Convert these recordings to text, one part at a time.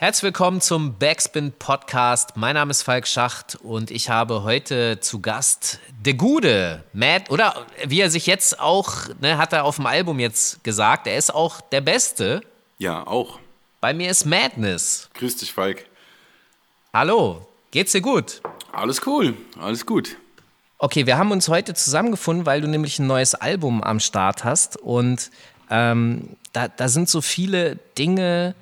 Herzlich willkommen zum Backspin Podcast. Mein Name ist Falk Schacht und ich habe heute zu Gast der Gude, Matt, oder wie er sich jetzt auch, ne, hat er auf dem Album jetzt gesagt, er ist auch der Beste. Ja, auch. Bei mir ist Madness. Grüß dich, Falk. Hallo, geht's dir gut? Alles cool, alles gut. Okay, wir haben uns heute zusammengefunden, weil du nämlich ein neues Album am Start hast und ähm, da, da sind so viele Dinge,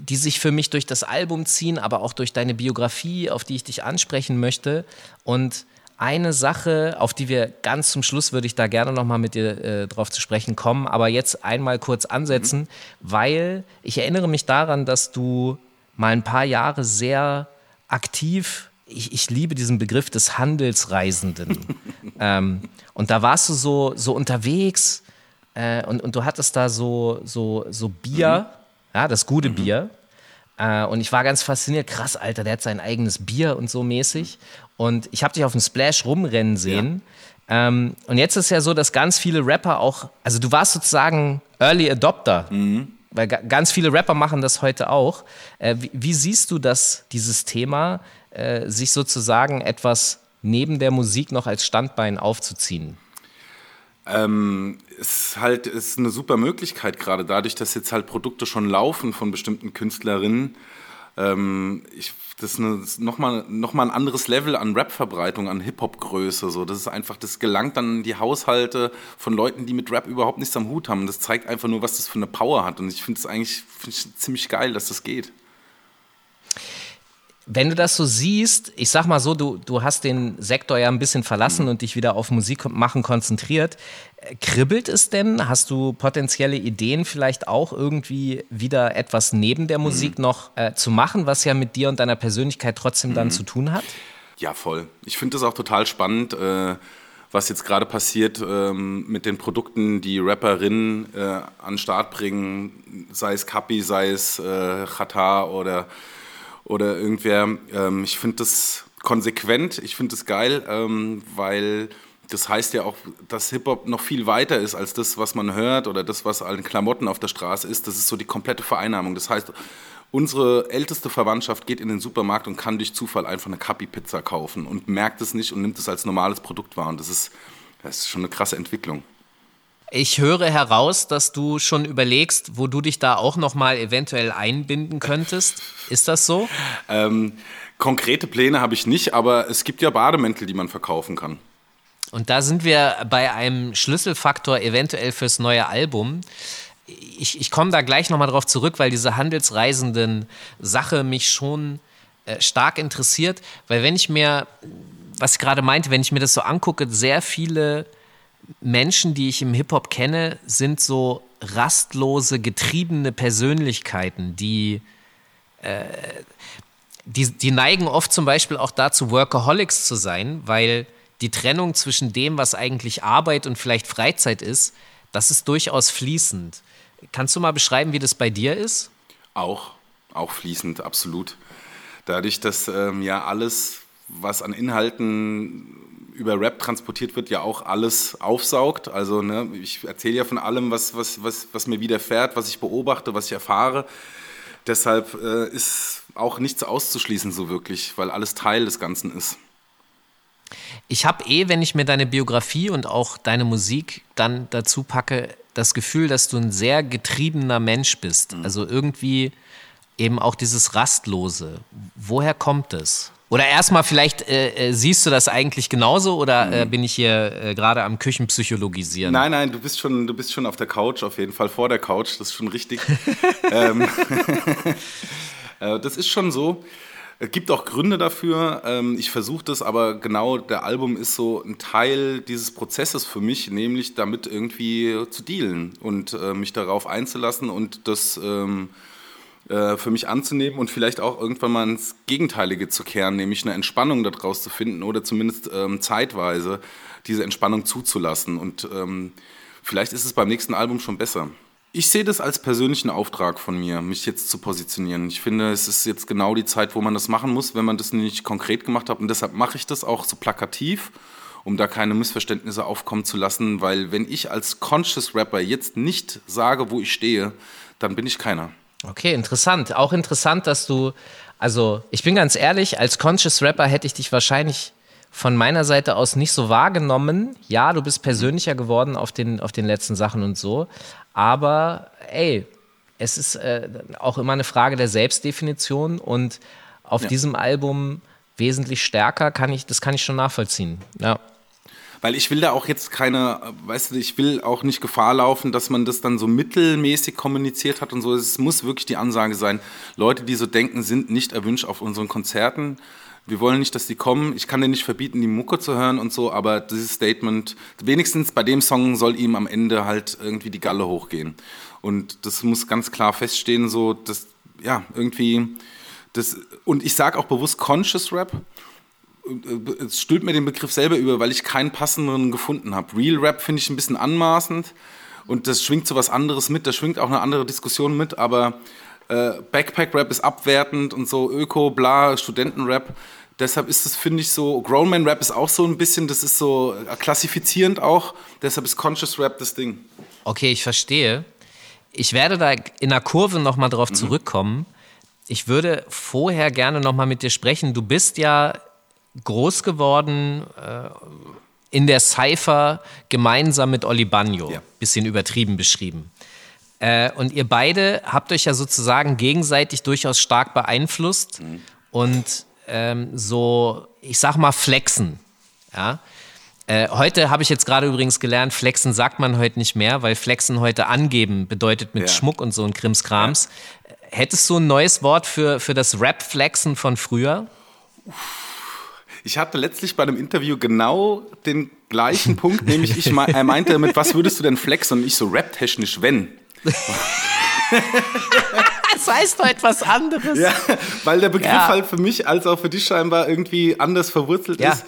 die sich für mich durch das Album ziehen, aber auch durch deine Biografie, auf die ich dich ansprechen möchte. Und eine Sache, auf die wir ganz zum Schluss würde ich da gerne nochmal mit dir äh, drauf zu sprechen kommen, aber jetzt einmal kurz ansetzen, mhm. weil ich erinnere mich daran, dass du mal ein paar Jahre sehr aktiv, ich, ich liebe diesen Begriff des Handelsreisenden. ähm, und da warst du so, so unterwegs äh, und, und du hattest da so, so, so Bier. Mhm ja, das gute mhm. Bier. Äh, und ich war ganz fasziniert, krass, Alter, der hat sein eigenes Bier und so mäßig. Und ich habe dich auf dem Splash rumrennen sehen. Ja. Ähm, und jetzt ist ja so, dass ganz viele Rapper auch, also du warst sozusagen Early Adopter. Mhm. Weil ganz viele Rapper machen das heute auch. Äh, wie, wie, siehst du das, dieses Thema, äh, sich sozusagen etwas neben der Musik noch als Standbein aufzuziehen? Ähm, ist halt ist eine super Möglichkeit gerade dadurch, dass jetzt halt Produkte schon laufen von bestimmten Künstlerinnen. Ähm, ich, das ist nochmal noch mal ein anderes Level an Rap-Verbreitung, an Hip-Hop-Größe. So. Das ist einfach, das gelangt dann in die Haushalte von Leuten, die mit Rap überhaupt nichts am Hut haben. Das zeigt einfach nur, was das für eine Power hat. Und ich finde es eigentlich find ziemlich geil, dass das geht. Wenn du das so siehst, ich sag mal so, du, du hast den Sektor ja ein bisschen verlassen mhm. und dich wieder auf Musik machen konzentriert. Kribbelt es denn? Hast du potenzielle Ideen, vielleicht auch irgendwie wieder etwas neben der Musik mhm. noch äh, zu machen, was ja mit dir und deiner Persönlichkeit trotzdem dann mhm. zu tun hat? Ja, voll. Ich finde das auch total spannend. Äh was jetzt gerade passiert ähm, mit den Produkten, die Rapperinnen äh, an den Start bringen, sei es Kapi, sei es äh, Chata oder oder irgendwer. Ähm, ich finde das konsequent, ich finde das geil, ähm, weil das heißt ja auch, dass Hip-Hop noch viel weiter ist als das, was man hört oder das, was an Klamotten auf der Straße ist. Das ist so die komplette Vereinnahmung. Das heißt, unsere älteste Verwandtschaft geht in den Supermarkt und kann durch Zufall einfach eine Kapi-Pizza kaufen und merkt es nicht und nimmt es als normales Produkt wahr. Und das ist, das ist schon eine krasse Entwicklung. Ich höre heraus, dass du schon überlegst, wo du dich da auch noch mal eventuell einbinden könntest. Ist das so? Ähm, konkrete Pläne habe ich nicht, aber es gibt ja Bademäntel, die man verkaufen kann. Und da sind wir bei einem Schlüsselfaktor eventuell fürs neue Album. Ich, ich komme da gleich nochmal drauf zurück, weil diese handelsreisenden Sache mich schon äh, stark interessiert, weil wenn ich mir, was ich gerade meinte, wenn ich mir das so angucke, sehr viele Menschen, die ich im Hip-Hop kenne, sind so rastlose, getriebene Persönlichkeiten, die, äh, die, die neigen oft zum Beispiel auch dazu, Workaholics zu sein, weil die Trennung zwischen dem, was eigentlich Arbeit und vielleicht Freizeit ist, das ist durchaus fließend. Kannst du mal beschreiben, wie das bei dir ist? Auch, auch fließend, absolut. Dadurch, dass ähm, ja alles, was an Inhalten über Rap transportiert wird, ja auch alles aufsaugt. Also ne, ich erzähle ja von allem, was, was, was, was mir widerfährt, was ich beobachte, was ich erfahre. Deshalb äh, ist auch nichts auszuschließen so wirklich, weil alles Teil des Ganzen ist. Ich habe eh, wenn ich mir deine Biografie und auch deine Musik dann dazu packe, das Gefühl, dass du ein sehr getriebener Mensch bist. Mhm. Also irgendwie eben auch dieses Rastlose. Woher kommt es? Oder erstmal vielleicht äh, äh, siehst du das eigentlich genauso oder äh, mhm. bin ich hier äh, gerade am Küchenpsychologisieren? Nein, nein, du bist schon, du bist schon auf der Couch auf jeden Fall vor der Couch. Das ist schon richtig. ähm, äh, das ist schon so. Es gibt auch Gründe dafür. Ähm, ich versuche das, aber genau der Album ist so ein Teil dieses Prozesses für mich, nämlich damit irgendwie zu dealen und mich darauf einzulassen und das ähm, äh, für mich anzunehmen und vielleicht auch irgendwann mal ins Gegenteilige zu kehren, nämlich eine Entspannung daraus zu finden oder zumindest ähm, zeitweise diese Entspannung zuzulassen. Und ähm, vielleicht ist es beim nächsten Album schon besser. Ich sehe das als persönlichen Auftrag von mir, mich jetzt zu positionieren. Ich finde, es ist jetzt genau die Zeit, wo man das machen muss, wenn man das nicht konkret gemacht hat. Und deshalb mache ich das auch so plakativ, um da keine Missverständnisse aufkommen zu lassen, weil wenn ich als Conscious Rapper jetzt nicht sage, wo ich stehe, dann bin ich keiner Okay, interessant. Auch interessant, dass du, also ich bin ganz ehrlich, als Conscious Rapper hätte ich dich wahrscheinlich von meiner Seite aus nicht so wahrgenommen. Ja, du bist persönlicher geworden auf den, auf den letzten Sachen und so. Aber ey, es ist äh, auch immer eine Frage der Selbstdefinition und auf ja. diesem Album wesentlich stärker kann ich, das kann ich schon nachvollziehen. Ja. Weil ich will da auch jetzt keine, weißt du, ich will auch nicht Gefahr laufen, dass man das dann so mittelmäßig kommuniziert hat und so. Es muss wirklich die Ansage sein. Leute, die so denken, sind nicht erwünscht auf unseren Konzerten. Wir wollen nicht, dass die kommen. Ich kann dir nicht verbieten, die Mucke zu hören und so, aber dieses Statement, wenigstens bei dem Song soll ihm am Ende halt irgendwie die Galle hochgehen. Und das muss ganz klar feststehen, so, dass, ja, irgendwie, das, und ich sage auch bewusst Conscious Rap, es stülpt mir den Begriff selber über, weil ich keinen passenderen gefunden habe. Real Rap finde ich ein bisschen anmaßend und das schwingt so was anderes mit, da schwingt auch eine andere Diskussion mit, aber äh, Backpack Rap ist abwertend und so Öko, bla, Studentenrap. Deshalb ist es, finde ich, so, Grown Rap ist auch so ein bisschen, das ist so klassifizierend auch, deshalb ist Conscious Rap das Ding. Okay, ich verstehe. Ich werde da in der Kurve nochmal drauf mhm. zurückkommen. Ich würde vorher gerne nochmal mit dir sprechen. Du bist ja groß geworden äh, in der Cypher gemeinsam mit Oli Bagno. Ja. Bisschen übertrieben beschrieben. Äh, und ihr beide habt euch ja sozusagen gegenseitig durchaus stark beeinflusst mhm. und ähm, so, ich sag mal, flexen. Ja? Äh, heute habe ich jetzt gerade übrigens gelernt, flexen sagt man heute nicht mehr, weil flexen heute angeben bedeutet mit ja. Schmuck und so ein Krimskrams. Ja. Hättest du ein neues Wort für, für das Rap-Flexen von früher? Uff. Ich hatte letztlich bei einem Interview genau den gleichen Punkt, nämlich ich, er meinte damit, was würdest du denn flexen? Und ich so rap-technisch, wenn. das heißt doch etwas anderes. Ja, weil der Begriff ja. halt für mich als auch für dich scheinbar irgendwie anders verwurzelt ja. ist.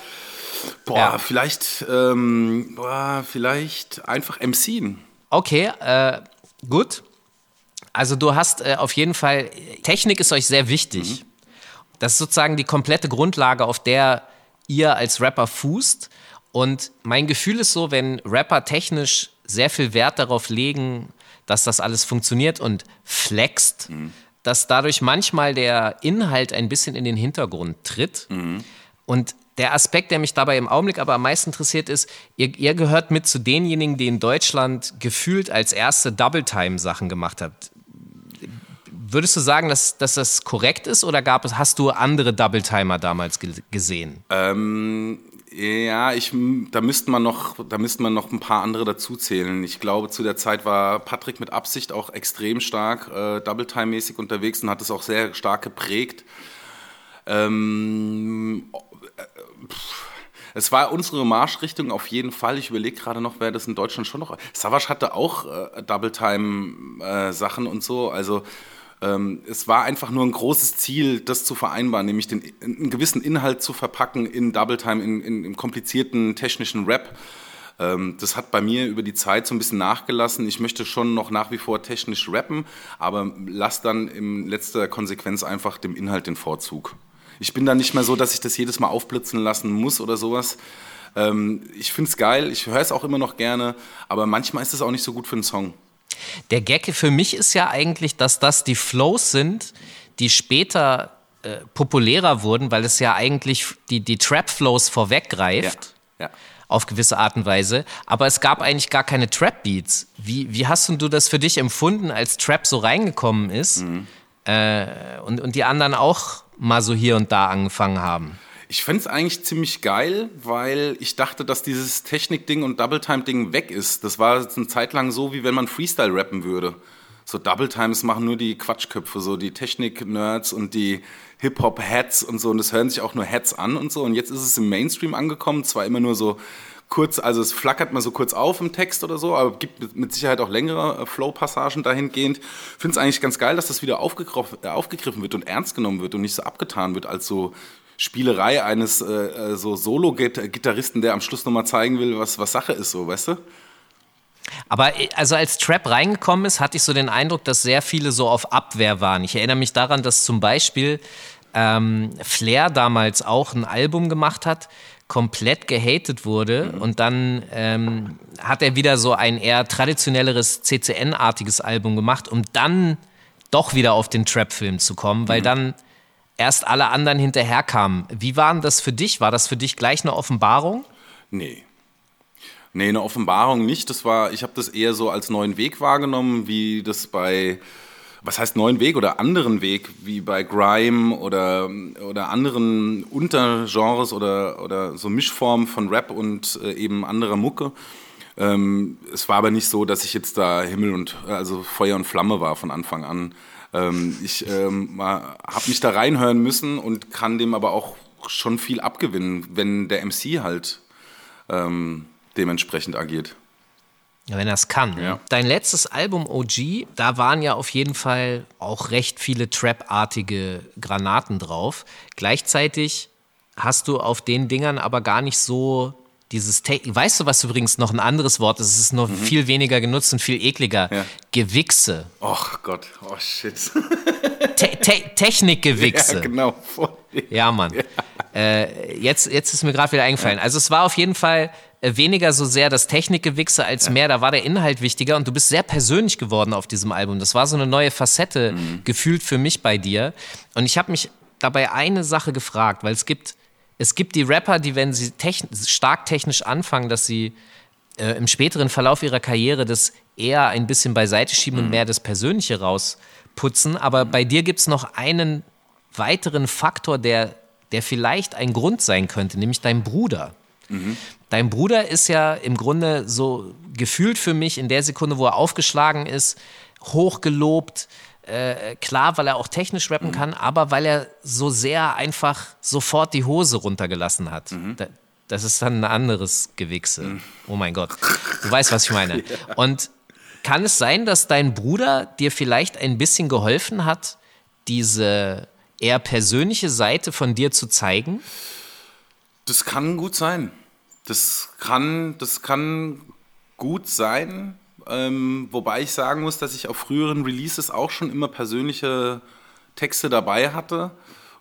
Boah, ja. vielleicht, ähm, boah, vielleicht einfach MCen. Okay, äh, gut. Also du hast äh, auf jeden Fall, Technik ist euch sehr wichtig. Mhm. Das ist sozusagen die komplette Grundlage, auf der ihr als Rapper fußt. Und mein Gefühl ist so, wenn Rapper technisch sehr viel Wert darauf legen, dass das alles funktioniert und flext, mhm. dass dadurch manchmal der Inhalt ein bisschen in den Hintergrund tritt. Mhm. Und der Aspekt, der mich dabei im Augenblick aber am meisten interessiert, ist, ihr, ihr, gehört mit zu denjenigen, die in Deutschland gefühlt als erste Double-Time-Sachen gemacht habt. Würdest du sagen, dass, dass das korrekt ist oder gab es, hast du andere Double-Timer damals gesehen? Ähm, ja, ich, da müsste man noch, da müsste man noch ein paar andere dazuzählen. Ich glaube, zu der Zeit war Patrick mit Absicht auch extrem stark äh, Double-Time-mäßig unterwegs und hat es auch sehr stark geprägt. Ähm, äh, es war unsere Marschrichtung auf jeden Fall. Ich überlege gerade noch, wer das in Deutschland schon noch. Savage hatte auch äh, Double-Time-Sachen äh, und so. Also ähm, es war einfach nur ein großes Ziel, das zu vereinbaren, nämlich den, einen gewissen Inhalt zu verpacken in Double Time, in, in, in komplizierten technischen Rap. Ähm, das hat bei mir über die Zeit so ein bisschen nachgelassen. Ich möchte schon noch nach wie vor technisch rappen, aber lass dann in letzter Konsequenz einfach dem Inhalt den Vorzug. Ich bin da nicht mehr so, dass ich das jedes Mal aufblitzen lassen muss oder sowas. Ähm, ich finde es geil, ich höre es auch immer noch gerne, aber manchmal ist es auch nicht so gut für einen Song. Der Gag für mich ist ja eigentlich, dass das die Flows sind, die später äh, populärer wurden, weil es ja eigentlich die, die Trap-Flows vorweggreift. Ja. ja. Auf gewisse Art und Weise. Aber es gab eigentlich gar keine Trap-Beats. Wie, wie hast du das für dich empfunden, als Trap so reingekommen ist mhm. äh, und, und die anderen auch mal so hier und da angefangen haben? Ich fände es eigentlich ziemlich geil, weil ich dachte, dass dieses Technik-Ding und Double-Time-Ding weg ist. Das war eine Zeit lang so, wie wenn man Freestyle rappen würde. So Double-Times machen nur die Quatschköpfe, so die Technik-Nerds und die Hip-Hop-Heads und so. Und das hören sich auch nur Heads an und so. Und jetzt ist es im Mainstream angekommen. Zwar immer nur so kurz, also es flackert mal so kurz auf im Text oder so, aber gibt mit Sicherheit auch längere äh, Flow-Passagen dahingehend. Finde es eigentlich ganz geil, dass das wieder äh, aufgegriffen wird und ernst genommen wird und nicht so abgetan wird als so Spielerei eines äh, äh so Solo-Gitarristen, der am Schluss nochmal zeigen will, was, was Sache ist, so, weißt du? Aber äh, also als Trap reingekommen ist, hatte ich so den Eindruck, dass sehr viele so auf Abwehr waren. Ich erinnere mich daran, dass zum Beispiel ähm, Flair damals auch ein Album gemacht hat, komplett gehatet wurde mhm. und dann ähm, hat er wieder so ein eher traditionelleres CCN-artiges Album gemacht, um dann doch wieder auf den Trap-Film zu kommen, weil mhm. dann erst alle anderen hinterherkamen. Wie war das für dich? War das für dich gleich eine Offenbarung? Nee. Nee, eine Offenbarung nicht. Das war, ich habe das eher so als neuen Weg wahrgenommen, wie das bei, was heißt neuen Weg oder anderen Weg, wie bei Grime oder, oder anderen Untergenres oder, oder so Mischformen von Rap und äh, eben anderer Mucke. Ähm, es war aber nicht so, dass ich jetzt da Himmel und also Feuer und Flamme war von Anfang an. Ähm, ich ähm, habe mich da reinhören müssen und kann dem aber auch schon viel abgewinnen, wenn der MC halt ähm, dementsprechend agiert. Ja, wenn er es kann. Ja. Dein letztes Album OG, da waren ja auf jeden Fall auch recht viele Trap-artige Granaten drauf. Gleichzeitig hast du auf den Dingern aber gar nicht so dieses, Te weißt du, was übrigens noch ein anderes Wort ist? Es ist noch mhm. viel weniger genutzt und viel ekliger. Ja. Gewichse. Och Gott, oh shit. Te Te Technikgewichse. Ja, genau. Ja, Mann. Ja. Äh, jetzt, jetzt ist mir gerade wieder eingefallen. Also es war auf jeden Fall äh, weniger so sehr das Technikgewichse als ja. mehr, da war der Inhalt wichtiger und du bist sehr persönlich geworden auf diesem Album. Das war so eine neue Facette mhm. gefühlt für mich bei dir. Und ich habe mich dabei eine Sache gefragt, weil es gibt es gibt die Rapper, die, wenn sie techn stark technisch anfangen, dass sie äh, im späteren Verlauf ihrer Karriere das eher ein bisschen beiseite schieben mhm. und mehr das Persönliche rausputzen. Aber bei dir gibt es noch einen weiteren Faktor, der, der vielleicht ein Grund sein könnte, nämlich dein Bruder. Mhm. Dein Bruder ist ja im Grunde so gefühlt für mich in der Sekunde, wo er aufgeschlagen ist, hochgelobt, äh, klar, weil er auch technisch rappen mhm. kann, aber weil er so sehr einfach sofort die Hose runtergelassen hat. Mhm. Da, das ist dann ein anderes Gewichse. Mhm. Oh mein Gott. Du weißt, was ich meine. ja. Und kann es sein, dass dein Bruder dir vielleicht ein bisschen geholfen hat, diese eher persönliche Seite von dir zu zeigen? Das kann gut sein. Das kann, das kann gut sein. Ähm, wobei ich sagen muss, dass ich auf früheren Releases auch schon immer persönliche Texte dabei hatte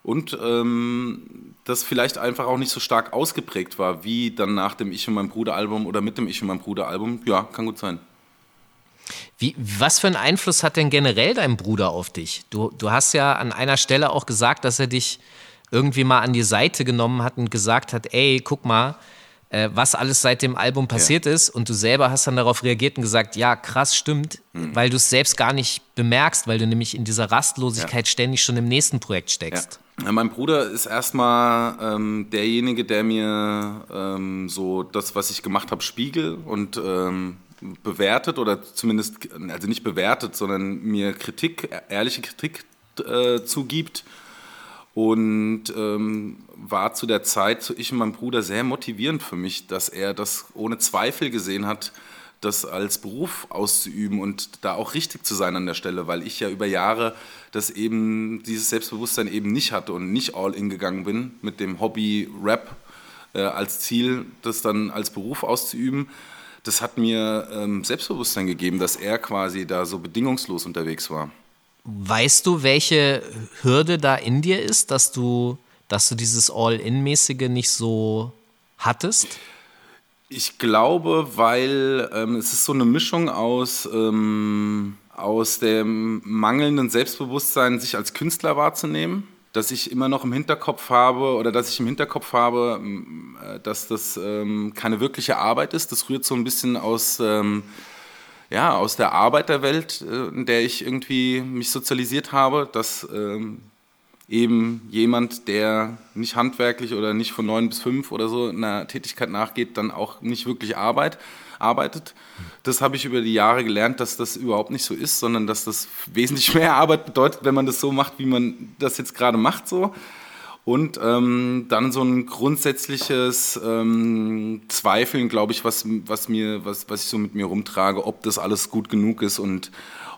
und ähm, das vielleicht einfach auch nicht so stark ausgeprägt war, wie dann nach dem Ich und mein Bruder Album oder mit dem Ich und mein Bruder Album. Ja, kann gut sein. Wie, was für einen Einfluss hat denn generell dein Bruder auf dich? Du, du hast ja an einer Stelle auch gesagt, dass er dich irgendwie mal an die Seite genommen hat und gesagt hat, ey, guck mal, äh, was alles seit dem Album passiert ja. ist. Und du selber hast dann darauf reagiert und gesagt, ja, krass, stimmt, mhm. weil du es selbst gar nicht bemerkst, weil du nämlich in dieser Rastlosigkeit ja. ständig schon im nächsten Projekt steckst. Ja. mein Bruder ist erstmal ähm, derjenige, der mir ähm, so das, was ich gemacht habe, spiegelt und ähm, bewertet oder zumindest, also nicht bewertet, sondern mir Kritik, ehrliche Kritik äh, zugibt und ähm, war zu der Zeit, so ich und mein Bruder, sehr motivierend für mich, dass er das ohne Zweifel gesehen hat, das als Beruf auszuüben und da auch richtig zu sein an der Stelle, weil ich ja über Jahre das eben, dieses Selbstbewusstsein eben nicht hatte und nicht all in gegangen bin mit dem Hobby Rap äh, als Ziel, das dann als Beruf auszuüben. Das hat mir ähm, Selbstbewusstsein gegeben, dass er quasi da so bedingungslos unterwegs war. Weißt du, welche Hürde da in dir ist, dass du, dass du dieses All-In-mäßige nicht so hattest? Ich glaube, weil ähm, es ist so eine Mischung aus, ähm, aus dem mangelnden Selbstbewusstsein, sich als Künstler wahrzunehmen, dass ich immer noch im Hinterkopf habe oder dass ich im Hinterkopf habe, äh, dass das ähm, keine wirkliche Arbeit ist. Das rührt so ein bisschen aus ähm, ja, aus der Arbeiterwelt, äh, in der ich irgendwie mich sozialisiert habe, dass ähm, eben jemand, der nicht handwerklich oder nicht von neun bis fünf oder so einer Tätigkeit nachgeht, dann auch nicht wirklich Arbeit, arbeitet. Das habe ich über die Jahre gelernt, dass das überhaupt nicht so ist, sondern dass das wesentlich mehr Arbeit bedeutet, wenn man das so macht, wie man das jetzt gerade macht so und ähm, dann so ein grundsätzliches ähm, Zweifeln, glaube ich, was, was, mir, was, was ich so mit mir rumtrage, ob das alles gut genug ist und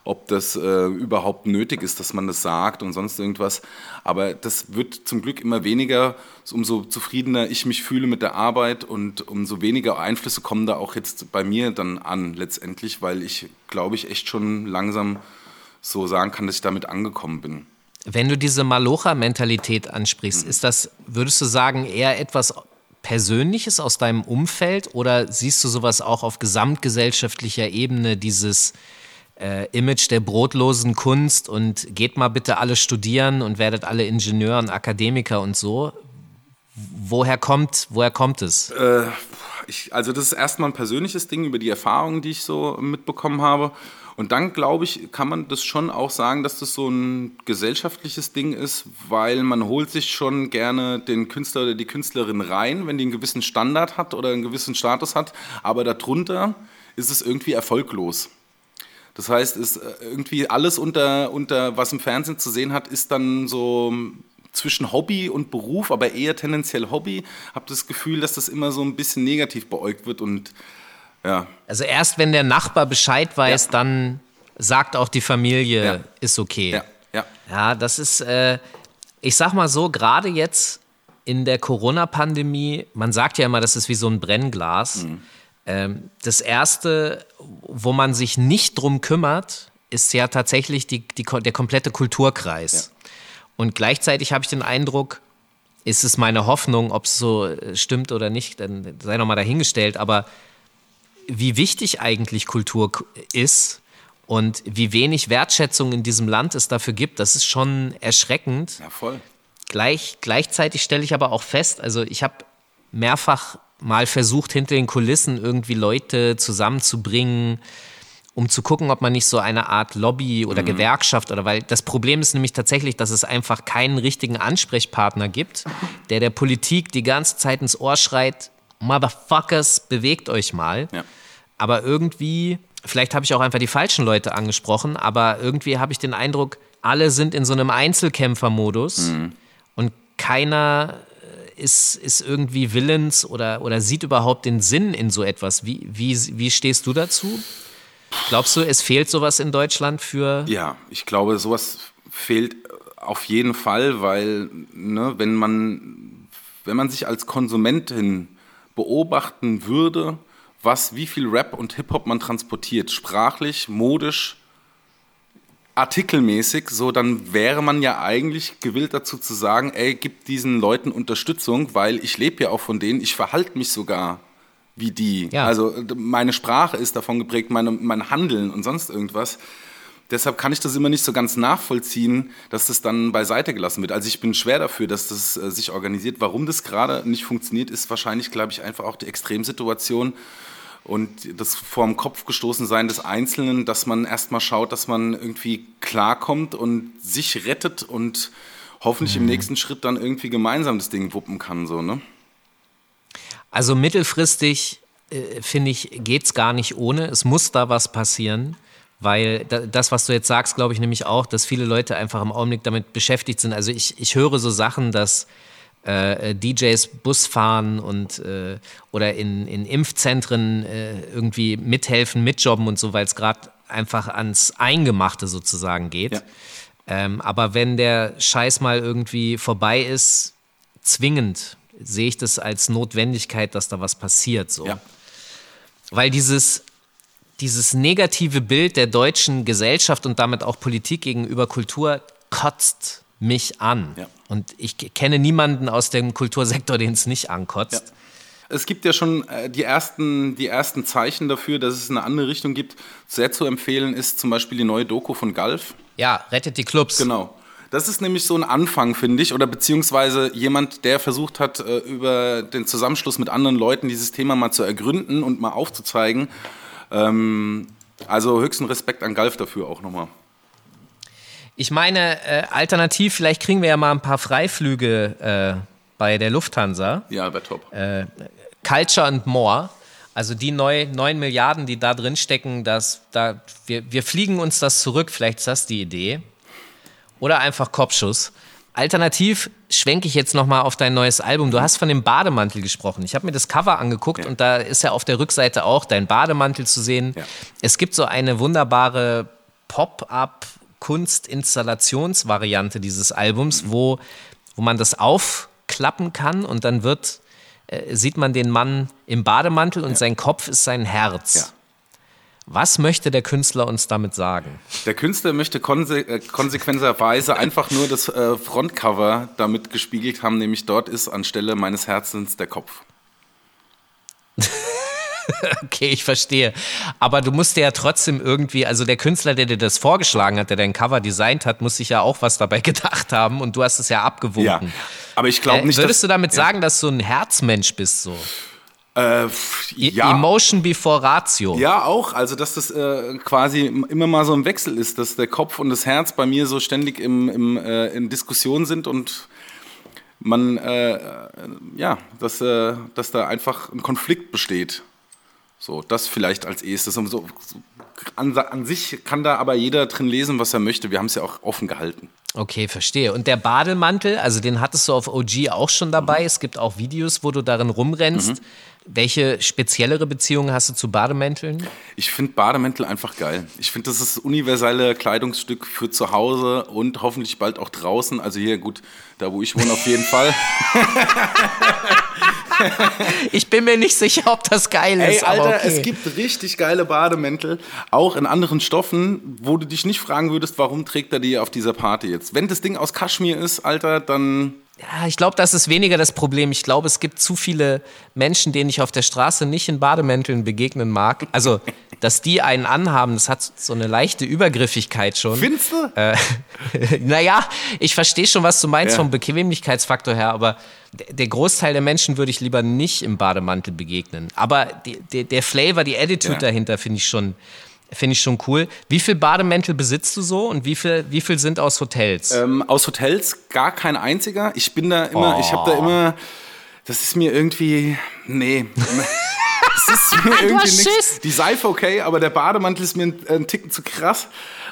ob das äh, überhaupt nötig ist, dass man das sagt und sonst irgendwas. Aber das wird zum Glück immer weniger, umso zufriedener ich mich fühle mit der Arbeit und umso weniger Einflüsse kommen da auch jetzt bei mir dann an letztendlich, weil ich, glaube ich, echt schon langsam so sagen kann, dass ich damit angekommen bin. Wenn du diese Malocha-Mentalität ansprichst, mhm. ist das, würdest du sagen, eher etwas Persönliches aus deinem Umfeld oder siehst du sowas auch auf gesamtgesellschaftlicher Ebene, dieses, äh, Image der brotlosen Kunst und geht mal bitte alle studieren und werdet alle Ingenieur und Akademiker und so. Woher kommt, woher kommt es? Äh, ich, also das ist erstmal ein persönliches Ding über die Erfahrungen, die ich so mitbekommen habe. Und dann, glaube ich, kann man das schon auch sagen, dass das so ein gesellschaftliches Ding ist, weil man holt sich schon gerne den Künstler oder die Künstlerin rein, wenn die einen gewissen Standard hat oder einen gewissen Status hat, aber darunter ist es irgendwie erfolglos. Das heißt, ist äh, irgendwie alles unter, unter, was im Fernsehen zu sehen hat, ist dann so zwischen Hobby und Beruf, aber eher tendenziell Hobby. Habe das Gefühl, dass das immer so ein bisschen negativ beäugt wird und ja. Also erst wenn der Nachbar Bescheid weiß, ja. dann sagt auch die Familie, ja. ist okay. Ja, ja. ja das ist, äh, ich sag mal so, gerade jetzt in der Corona-Pandemie, man sagt ja immer, das ist wie so ein Brennglas. Mhm. Ähm, das Erste, wo man sich nicht drum kümmert, ist ja tatsächlich die, die, der komplette Kulturkreis. Ja. Und gleichzeitig habe ich den Eindruck, ist es meine Hoffnung, ob es so äh, stimmt oder nicht, dann sei nochmal dahingestellt, aber wie wichtig eigentlich Kultur ist und wie wenig Wertschätzung in diesem Land es dafür gibt, das ist schon erschreckend. Ja, voll. Gleich, gleichzeitig stelle ich aber auch fest, also ich habe mehrfach mal versucht, hinter den Kulissen irgendwie Leute zusammenzubringen, um zu gucken, ob man nicht so eine Art Lobby oder mhm. Gewerkschaft oder weil das Problem ist nämlich tatsächlich, dass es einfach keinen richtigen Ansprechpartner gibt, der der Politik die ganze Zeit ins Ohr schreit, Motherfuckers, bewegt euch mal. Ja. Aber irgendwie, vielleicht habe ich auch einfach die falschen Leute angesprochen, aber irgendwie habe ich den Eindruck, alle sind in so einem Einzelkämpfermodus mhm. und keiner ist, ist irgendwie willens oder, oder sieht überhaupt den Sinn in so etwas. Wie, wie, wie stehst du dazu? Glaubst du, es fehlt sowas in Deutschland für. Ja, ich glaube, sowas fehlt auf jeden Fall, weil, ne, wenn man, wenn man sich als Konsumentin beobachten würde, was, wie viel Rap und Hip-Hop man transportiert, sprachlich, modisch, artikelmäßig, so dann wäre man ja eigentlich gewillt dazu zu sagen, ey, gib diesen Leuten Unterstützung, weil ich lebe ja auch von denen, ich verhalte mich sogar wie die. Ja. Also meine Sprache ist davon geprägt, meine, mein Handeln und sonst irgendwas. Deshalb kann ich das immer nicht so ganz nachvollziehen, dass das dann beiseite gelassen wird. Also ich bin schwer dafür, dass das äh, sich organisiert. Warum das gerade nicht funktioniert, ist wahrscheinlich, glaube ich, einfach auch die Extremsituation und das vorm Kopf gestoßen sein des Einzelnen, dass man erstmal schaut, dass man irgendwie klarkommt und sich rettet und hoffentlich mhm. im nächsten Schritt dann irgendwie gemeinsam das Ding wuppen kann, so, ne? Also mittelfristig, äh, finde ich, geht es gar nicht ohne. Es muss da was passieren. Weil das, was du jetzt sagst, glaube ich nämlich auch, dass viele Leute einfach im Augenblick damit beschäftigt sind. Also ich, ich höre so Sachen, dass äh, DJs Bus fahren und äh, oder in, in Impfzentren äh, irgendwie mithelfen, mitjobben und so, weil es gerade einfach ans Eingemachte sozusagen geht. Ja. Ähm, aber wenn der Scheiß mal irgendwie vorbei ist, zwingend sehe ich das als Notwendigkeit, dass da was passiert. So. Ja. Weil dieses, dieses negative Bild der deutschen Gesellschaft und damit auch Politik gegenüber Kultur kotzt mich an. Ja. Und ich kenne niemanden aus dem Kultursektor, den es nicht ankotzt. Ja. Es gibt ja schon äh, die ersten, die ersten Zeichen dafür, dass es eine andere Richtung gibt. Sehr zu empfehlen ist zum Beispiel die neue Doku von Galf. Ja, rettet die Clubs. Genau. Das ist nämlich so ein Anfang, finde ich, oder beziehungsweise jemand, der versucht hat, äh, über den Zusammenschluss mit anderen Leuten dieses Thema mal zu ergründen und mal aufzuzeigen. Ähm, also höchsten Respekt an Galf dafür auch nochmal. Ich meine, äh, alternativ, vielleicht kriegen wir ja mal ein paar Freiflüge äh, bei der Lufthansa. Ja, wäre top. Äh, Culture and More. Also die neu, 9 Milliarden, die da drin stecken, das, da, wir, wir fliegen uns das zurück. Vielleicht ist das die Idee. Oder einfach Kopfschuss. Alternativ schwenke ich jetzt nochmal auf dein neues Album. Du hast von dem Bademantel gesprochen. Ich habe mir das Cover angeguckt ja. und da ist ja auf der Rückseite auch dein Bademantel zu sehen. Ja. Es gibt so eine wunderbare Pop-up Kunstinstallationsvariante dieses Albums, wo, wo man das aufklappen kann und dann wird, äh, sieht man den Mann im Bademantel und ja. sein Kopf ist sein Herz. Ja. Was möchte der Künstler uns damit sagen? Der Künstler möchte konse äh, konsequenterweise einfach nur das äh, Frontcover damit gespiegelt haben, nämlich dort ist anstelle meines Herzens der Kopf. okay, ich verstehe. Aber du musst dir ja trotzdem irgendwie, also der Künstler, der dir das vorgeschlagen hat, der dein Cover designt hat, muss sich ja auch was dabei gedacht haben und du hast es ja abgewogen. Ja, aber ich glaube nicht. Äh, würdest dass, du damit sagen, dass du ein Herzmensch bist so? Äh, ja. Emotion before Ratio. Ja, auch. Also, dass das äh, quasi immer mal so ein Wechsel ist, dass der Kopf und das Herz bei mir so ständig im, im, äh, in Diskussion sind und man, äh, ja, dass, äh, dass da einfach ein Konflikt besteht. So, das vielleicht als erstes. Und so, an, an sich kann da aber jeder drin lesen, was er möchte. Wir haben es ja auch offen gehalten. Okay, verstehe. Und der Bademantel, also den hattest du auf OG auch schon dabei. Mhm. Es gibt auch Videos, wo du darin rumrennst. Mhm. Welche speziellere Beziehung hast du zu Bademänteln? Ich finde Bademäntel einfach geil. Ich finde, das ist das universelle Kleidungsstück für zu Hause und hoffentlich bald auch draußen. Also hier, gut, da wo ich wohne auf jeden Fall. ich bin mir nicht sicher, ob das geil ist. Ey, Alter, okay. es gibt richtig geile Bademäntel, auch in anderen Stoffen, wo du dich nicht fragen würdest, warum trägt er die auf dieser Party jetzt. Wenn das Ding aus Kaschmir ist, Alter, dann ja, ich glaube, das ist weniger das Problem. Ich glaube, es gibt zu viele Menschen, denen ich auf der Straße nicht in Bademänteln begegnen mag. Also, dass die einen anhaben, das hat so eine leichte Übergriffigkeit schon. Findest du? Äh, naja, ich verstehe schon, was du meinst ja. vom Bequemlichkeitsfaktor her, aber der Großteil der Menschen würde ich lieber nicht im Bademantel begegnen. Aber die, die, der Flavor, die Attitude ja. dahinter finde ich schon Finde ich schon cool. Wie viel Bademäntel besitzt du so und wie viel, wie viel sind aus Hotels? Ähm, aus Hotels gar kein einziger. Ich bin da immer, oh. ich habe da immer, das ist mir irgendwie, nee. das ist mir irgendwie nichts. Die Seife okay, aber der Bademantel ist mir ein, ein Ticken zu krass.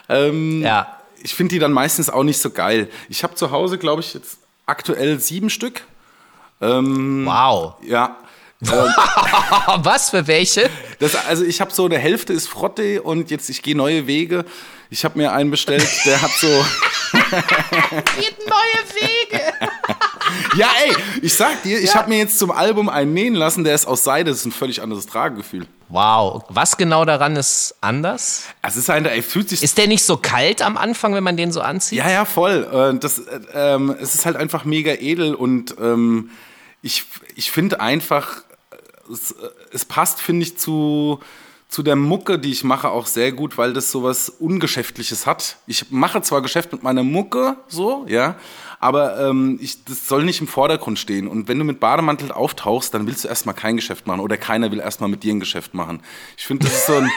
Ähm, ja. Ich finde die dann meistens auch nicht so geil. Ich habe zu Hause, glaube ich, jetzt aktuell sieben Stück. Ähm, wow. Ja. Ähm, Was für welche? Das, also ich habe so eine Hälfte ist Frotte und jetzt ich gehe neue Wege. Ich habe mir einen bestellt, der hat so geht neue Wege. ja, ey, ich sag dir, ich ja. habe mir jetzt zum Album einen nähen lassen, der ist aus Seide, das ist ein völlig anderes Tragegefühl. Wow, was genau daran ist anders? Es ist ein, er fühlt sich Ist der nicht so kalt am Anfang, wenn man den so anzieht? Ja, ja, voll. Äh, das, äh, ähm, es ist halt einfach mega edel und ähm, ich, ich finde einfach, es, es passt, finde ich, zu, zu der Mucke, die ich mache, auch sehr gut, weil das sowas Ungeschäftliches hat. Ich mache zwar Geschäft mit meiner Mucke, so, ja, aber ähm, ich, das soll nicht im Vordergrund stehen. Und wenn du mit Bademantel auftauchst, dann willst du erstmal kein Geschäft machen oder keiner will erstmal mit dir ein Geschäft machen. Ich finde, das ist so ein.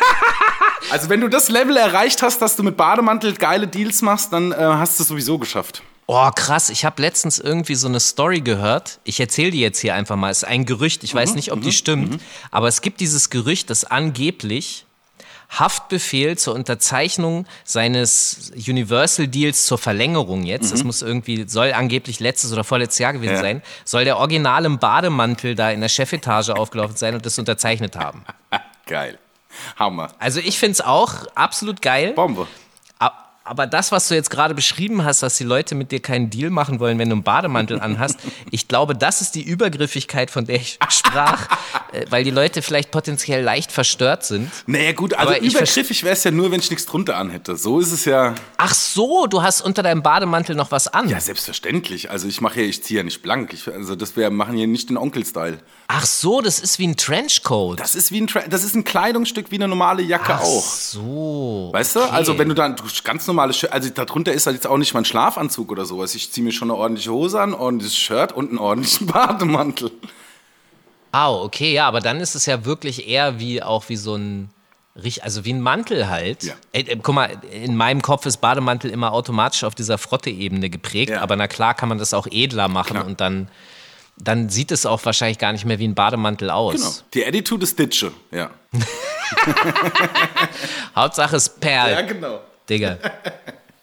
also, wenn du das Level erreicht hast, dass du mit Bademantel geile Deals machst, dann äh, hast du es sowieso geschafft. Oh, krass. Ich habe letztens irgendwie so eine Story gehört. Ich erzähle die jetzt hier einfach mal. Es ist ein Gerücht. Ich mhm, weiß nicht, ob die mhm, stimmt. Mhm. Aber es gibt dieses Gerücht, dass angeblich Haftbefehl zur Unterzeichnung seines Universal Deals zur Verlängerung jetzt, mhm. das muss irgendwie, soll angeblich letztes oder vorletztes Jahr gewesen ja. sein, soll der original im Bademantel da in der Chefetage aufgelaufen sein und das unterzeichnet haben. geil. Hammer. Also ich finde es auch absolut geil. Bombe. Aber das, was du jetzt gerade beschrieben hast, dass die Leute mit dir keinen Deal machen wollen, wenn du einen Bademantel anhast, ich glaube, das ist die Übergriffigkeit, von der ich sprach, äh, weil die Leute vielleicht potenziell leicht verstört sind. Naja, gut, also Aber übergriffig wäre es ja nur, wenn ich nichts drunter anhätte. So ist es ja. Ach so, du hast unter deinem Bademantel noch was an. Ja, selbstverständlich. Also ich mache ja, ich ziehe ja nicht blank. Ich, also das wir machen hier nicht den Onkel-Style. Ach so, das ist wie ein Trenchcoat. Das ist wie ein, das ist ein Kleidungsstück wie eine normale Jacke Ach auch. so. Weißt okay. du? Also wenn du dann ganz normale, also darunter ist halt jetzt auch nicht mein Schlafanzug oder sowas. Ich ziehe mir schon eine ordentliche Hose an, ordentliches Shirt und einen ordentlichen Bademantel. Ah, okay, ja, aber dann ist es ja wirklich eher wie auch wie so ein also wie ein Mantel halt. Ja. Ey, äh, guck mal, in meinem Kopf ist Bademantel immer automatisch auf dieser Frotte-Ebene geprägt, ja. aber na klar kann man das auch edler machen klar. und dann dann sieht es auch wahrscheinlich gar nicht mehr wie ein Bademantel aus. Genau. Die Attitude ist Ditsche, ja. Hauptsache ist Perl. Ja, genau. Digga.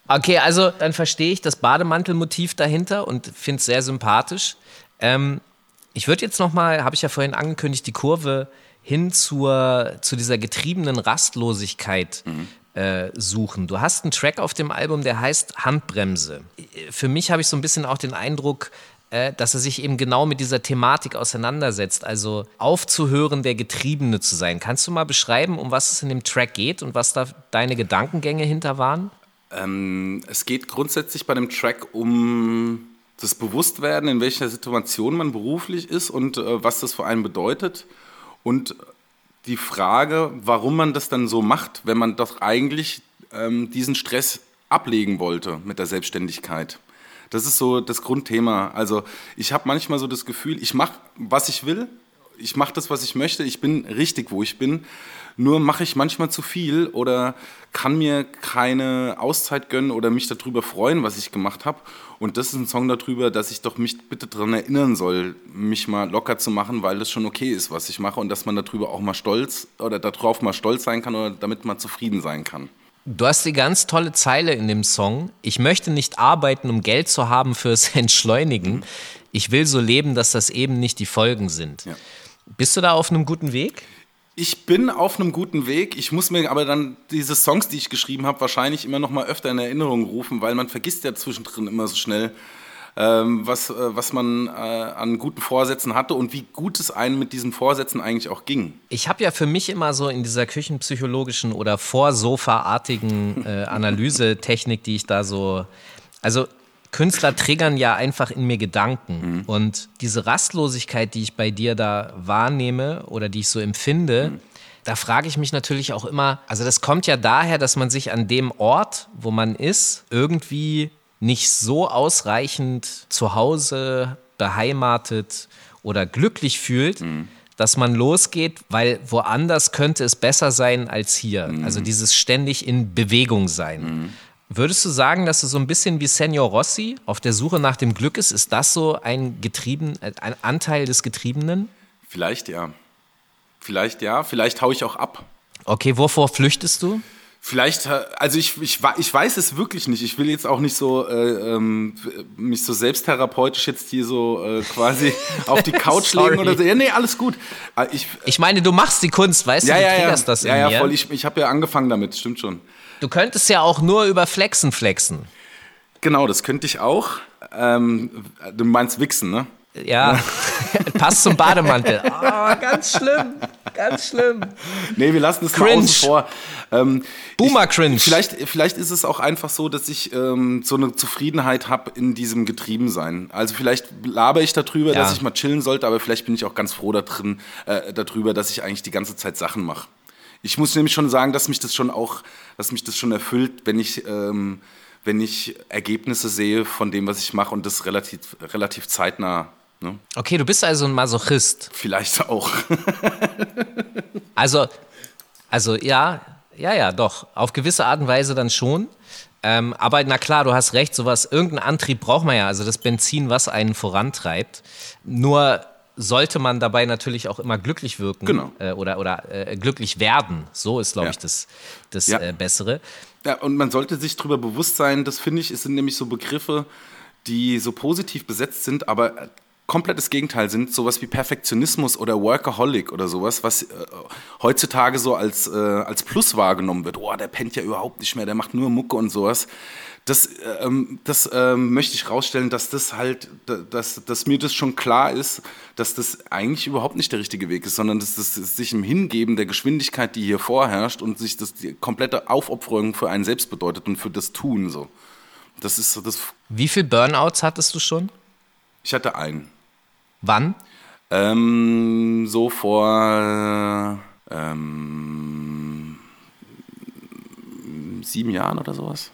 Okay, also dann verstehe ich das Bademantelmotiv dahinter und finde es sehr sympathisch. Ähm, ich würde jetzt nochmal, habe ich ja vorhin angekündigt, die Kurve hin zur, zu dieser getriebenen Rastlosigkeit mhm. äh, suchen. Du hast einen Track auf dem Album, der heißt Handbremse. Für mich habe ich so ein bisschen auch den Eindruck, äh, dass er sich eben genau mit dieser Thematik auseinandersetzt, also aufzuhören, der Getriebene zu sein. Kannst du mal beschreiben, um was es in dem Track geht und was da deine Gedankengänge hinter waren? Ähm, es geht grundsätzlich bei dem Track um das Bewusstwerden, in welcher Situation man beruflich ist und äh, was das für einen bedeutet. Und die Frage, warum man das dann so macht, wenn man doch eigentlich ähm, diesen Stress ablegen wollte mit der Selbstständigkeit. Das ist so das Grundthema. Also ich habe manchmal so das Gefühl, ich mache, was ich will, ich mache das, was ich möchte, ich bin richtig, wo ich bin. Nur mache ich manchmal zu viel oder kann mir keine Auszeit gönnen oder mich darüber freuen, was ich gemacht habe. Und das ist ein Song darüber, dass ich doch mich bitte daran erinnern soll, mich mal locker zu machen, weil das schon okay ist, was ich mache und dass man darüber auch mal stolz oder darauf mal stolz sein kann oder damit mal zufrieden sein kann. Du hast die ganz tolle Zeile in dem Song. Ich möchte nicht arbeiten, um Geld zu haben fürs Entschleunigen. Ich will so leben, dass das eben nicht die Folgen sind. Ja. Bist du da auf einem guten Weg? Ich bin auf einem guten Weg. Ich muss mir aber dann diese Songs, die ich geschrieben habe, wahrscheinlich immer noch mal öfter in Erinnerung rufen, weil man vergisst ja zwischendrin immer so schnell, was, äh, was man äh, an guten Vorsätzen hatte und wie gut es einem mit diesen Vorsätzen eigentlich auch ging. Ich habe ja für mich immer so in dieser küchenpsychologischen oder vorsofaartigen äh, Analysetechnik, die ich da so, also Künstler triggern ja einfach in mir Gedanken. Mhm. Und diese Rastlosigkeit, die ich bei dir da wahrnehme oder die ich so empfinde, mhm. da frage ich mich natürlich auch immer, also das kommt ja daher, dass man sich an dem Ort, wo man ist, irgendwie nicht so ausreichend zu Hause beheimatet oder glücklich fühlt. Mhm dass man losgeht, weil woanders könnte es besser sein als hier. Mhm. Also dieses ständig in Bewegung sein. Mhm. Würdest du sagen, dass du so ein bisschen wie Senor Rossi auf der Suche nach dem Glück ist? Ist das so ein, Getrieben, ein Anteil des Getriebenen? Vielleicht ja. Vielleicht ja. Vielleicht haue ich auch ab. Okay, wovor flüchtest du? Vielleicht, also ich, ich, ich weiß es wirklich nicht. Ich will jetzt auch nicht so äh, ähm, mich so selbsttherapeutisch jetzt hier so äh, quasi auf die Couch legen oder so. Ja, nee, alles gut. Äh, ich, ich meine, du machst die Kunst, weißt ja, du, du ja, ja. das ja, in ja, voll. Ich, ich habe ja angefangen damit, stimmt schon. Du könntest ja auch nur über Flexen flexen. Genau, das könnte ich auch. Ähm, du meinst Wichsen, ne? Ja, passt zum Bademantel. Oh, ganz schlimm, ganz schlimm. Nee, wir lassen es mal außen vor. Ähm, Boomer Cringe. Ich, vielleicht, vielleicht ist es auch einfach so, dass ich ähm, so eine Zufriedenheit habe in diesem Getriebensein. Also vielleicht laber ich darüber, ja. dass ich mal chillen sollte, aber vielleicht bin ich auch ganz froh da drin, äh, darüber, dass ich eigentlich die ganze Zeit Sachen mache. Ich muss nämlich schon sagen, dass mich das schon auch, dass mich das schon erfüllt, wenn ich, ähm, wenn ich Ergebnisse sehe von dem, was ich mache und das relativ, relativ zeitnah. Ne? Okay, du bist also ein Masochist. Vielleicht auch. also, also ja, ja, ja, doch. Auf gewisse Art und Weise dann schon. Ähm, aber na klar, du hast recht, sowas, irgendeinen Antrieb braucht man ja, also das Benzin, was einen vorantreibt. Nur sollte man dabei natürlich auch immer glücklich wirken genau. äh, oder, oder äh, glücklich werden. So ist, glaube ja. ich, das, das ja. äh, Bessere. Ja, und man sollte sich darüber bewusst sein, das finde ich, es sind nämlich so Begriffe, die so positiv besetzt sind, aber komplettes Gegenteil sind, sowas wie Perfektionismus oder Workaholic oder sowas, was äh, heutzutage so als, äh, als Plus wahrgenommen wird. Oh, der pennt ja überhaupt nicht mehr, der macht nur Mucke und sowas das, ähm, das ähm, möchte ich rausstellen, dass das halt, dass, dass mir das schon klar ist, dass das eigentlich überhaupt nicht der richtige Weg ist, sondern dass das sich im Hingeben der Geschwindigkeit, die hier vorherrscht und sich das die komplette Aufopferung für einen selbst bedeutet und für das Tun so. Das ist so das. Wie viele Burnouts hattest du schon? Ich hatte einen. Wann? Ähm, so vor ähm, sieben Jahren oder sowas.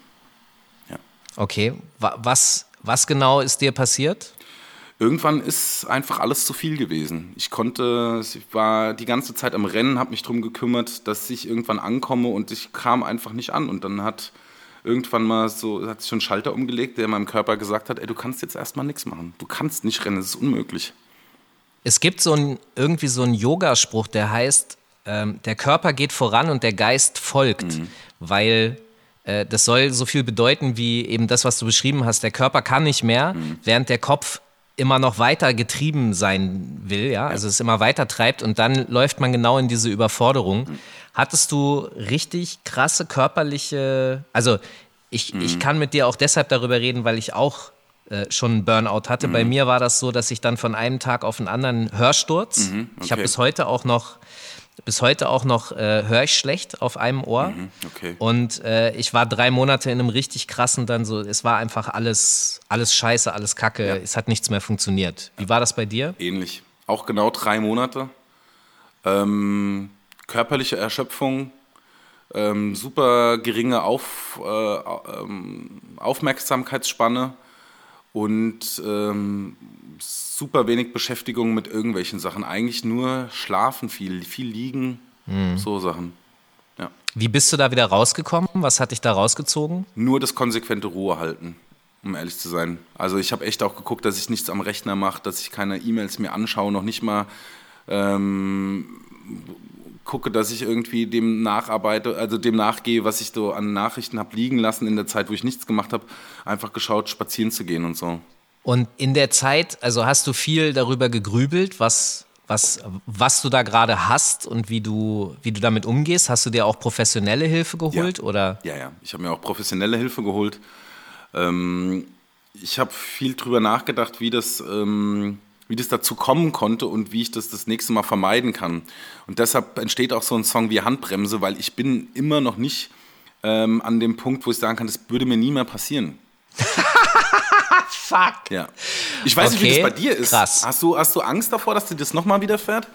Okay, was, was genau ist dir passiert? Irgendwann ist einfach alles zu viel gewesen. Ich konnte, ich war die ganze Zeit am Rennen, habe mich darum gekümmert, dass ich irgendwann ankomme und ich kam einfach nicht an. Und dann hat irgendwann mal so, hat sich schon ein Schalter umgelegt, der meinem Körper gesagt hat, ey, du kannst jetzt erstmal nichts machen. Du kannst nicht rennen, es ist unmöglich. Es gibt so ein, irgendwie so einen Yogaspruch, der heißt, ähm, der Körper geht voran und der Geist folgt, mhm. weil äh, das soll so viel bedeuten wie eben das, was du beschrieben hast. Der Körper kann nicht mehr, mhm. während der Kopf immer noch weiter getrieben sein will, ja, also es immer weiter treibt und dann läuft man genau in diese Überforderung. Mhm. Hattest du richtig krasse körperliche, also ich, mhm. ich kann mit dir auch deshalb darüber reden, weil ich auch äh, schon einen Burnout hatte. Mhm. Bei mir war das so, dass ich dann von einem Tag auf den anderen Hörsturz. Mhm, okay. Ich habe bis heute auch noch bis heute auch noch äh, höre ich schlecht auf einem Ohr. Mhm, okay. Und äh, ich war drei Monate in einem richtig krassen, dann so, es war einfach alles, alles scheiße, alles kacke. Ja. Es hat nichts mehr funktioniert. Wie war das bei dir? Ähnlich. Auch genau drei Monate. Ähm, körperliche Erschöpfung, ähm, super geringe Auf, äh, ähm, Aufmerksamkeitsspanne und ähm, super wenig Beschäftigung mit irgendwelchen Sachen. Eigentlich nur schlafen viel, viel liegen, mhm. so Sachen. Ja. Wie bist du da wieder rausgekommen? Was hat dich da rausgezogen? Nur das konsequente Ruhe halten, um ehrlich zu sein. Also ich habe echt auch geguckt, dass ich nichts am Rechner mache, dass ich keine E-Mails mehr anschaue, noch nicht mal ähm, gucke, dass ich irgendwie dem nacharbeite, also dem nachgehe, was ich so an Nachrichten habe liegen lassen in der Zeit, wo ich nichts gemacht habe, einfach geschaut, spazieren zu gehen und so. Und in der Zeit, also hast du viel darüber gegrübelt, was, was, was du da gerade hast und wie du, wie du damit umgehst? Hast du dir auch professionelle Hilfe geholt? Ja, oder? ja, ja. ich habe mir auch professionelle Hilfe geholt. Ähm, ich habe viel drüber nachgedacht, wie das, ähm, wie das dazu kommen konnte und wie ich das das nächste Mal vermeiden kann. Und deshalb entsteht auch so ein Song wie Handbremse, weil ich bin immer noch nicht ähm, an dem Punkt, wo ich sagen kann, das würde mir nie mehr passieren. Fuck. Ja. Ich weiß okay. nicht, wie das bei dir ist. Krass. Hast du, hast du Angst davor, dass dir das nochmal widerfährt?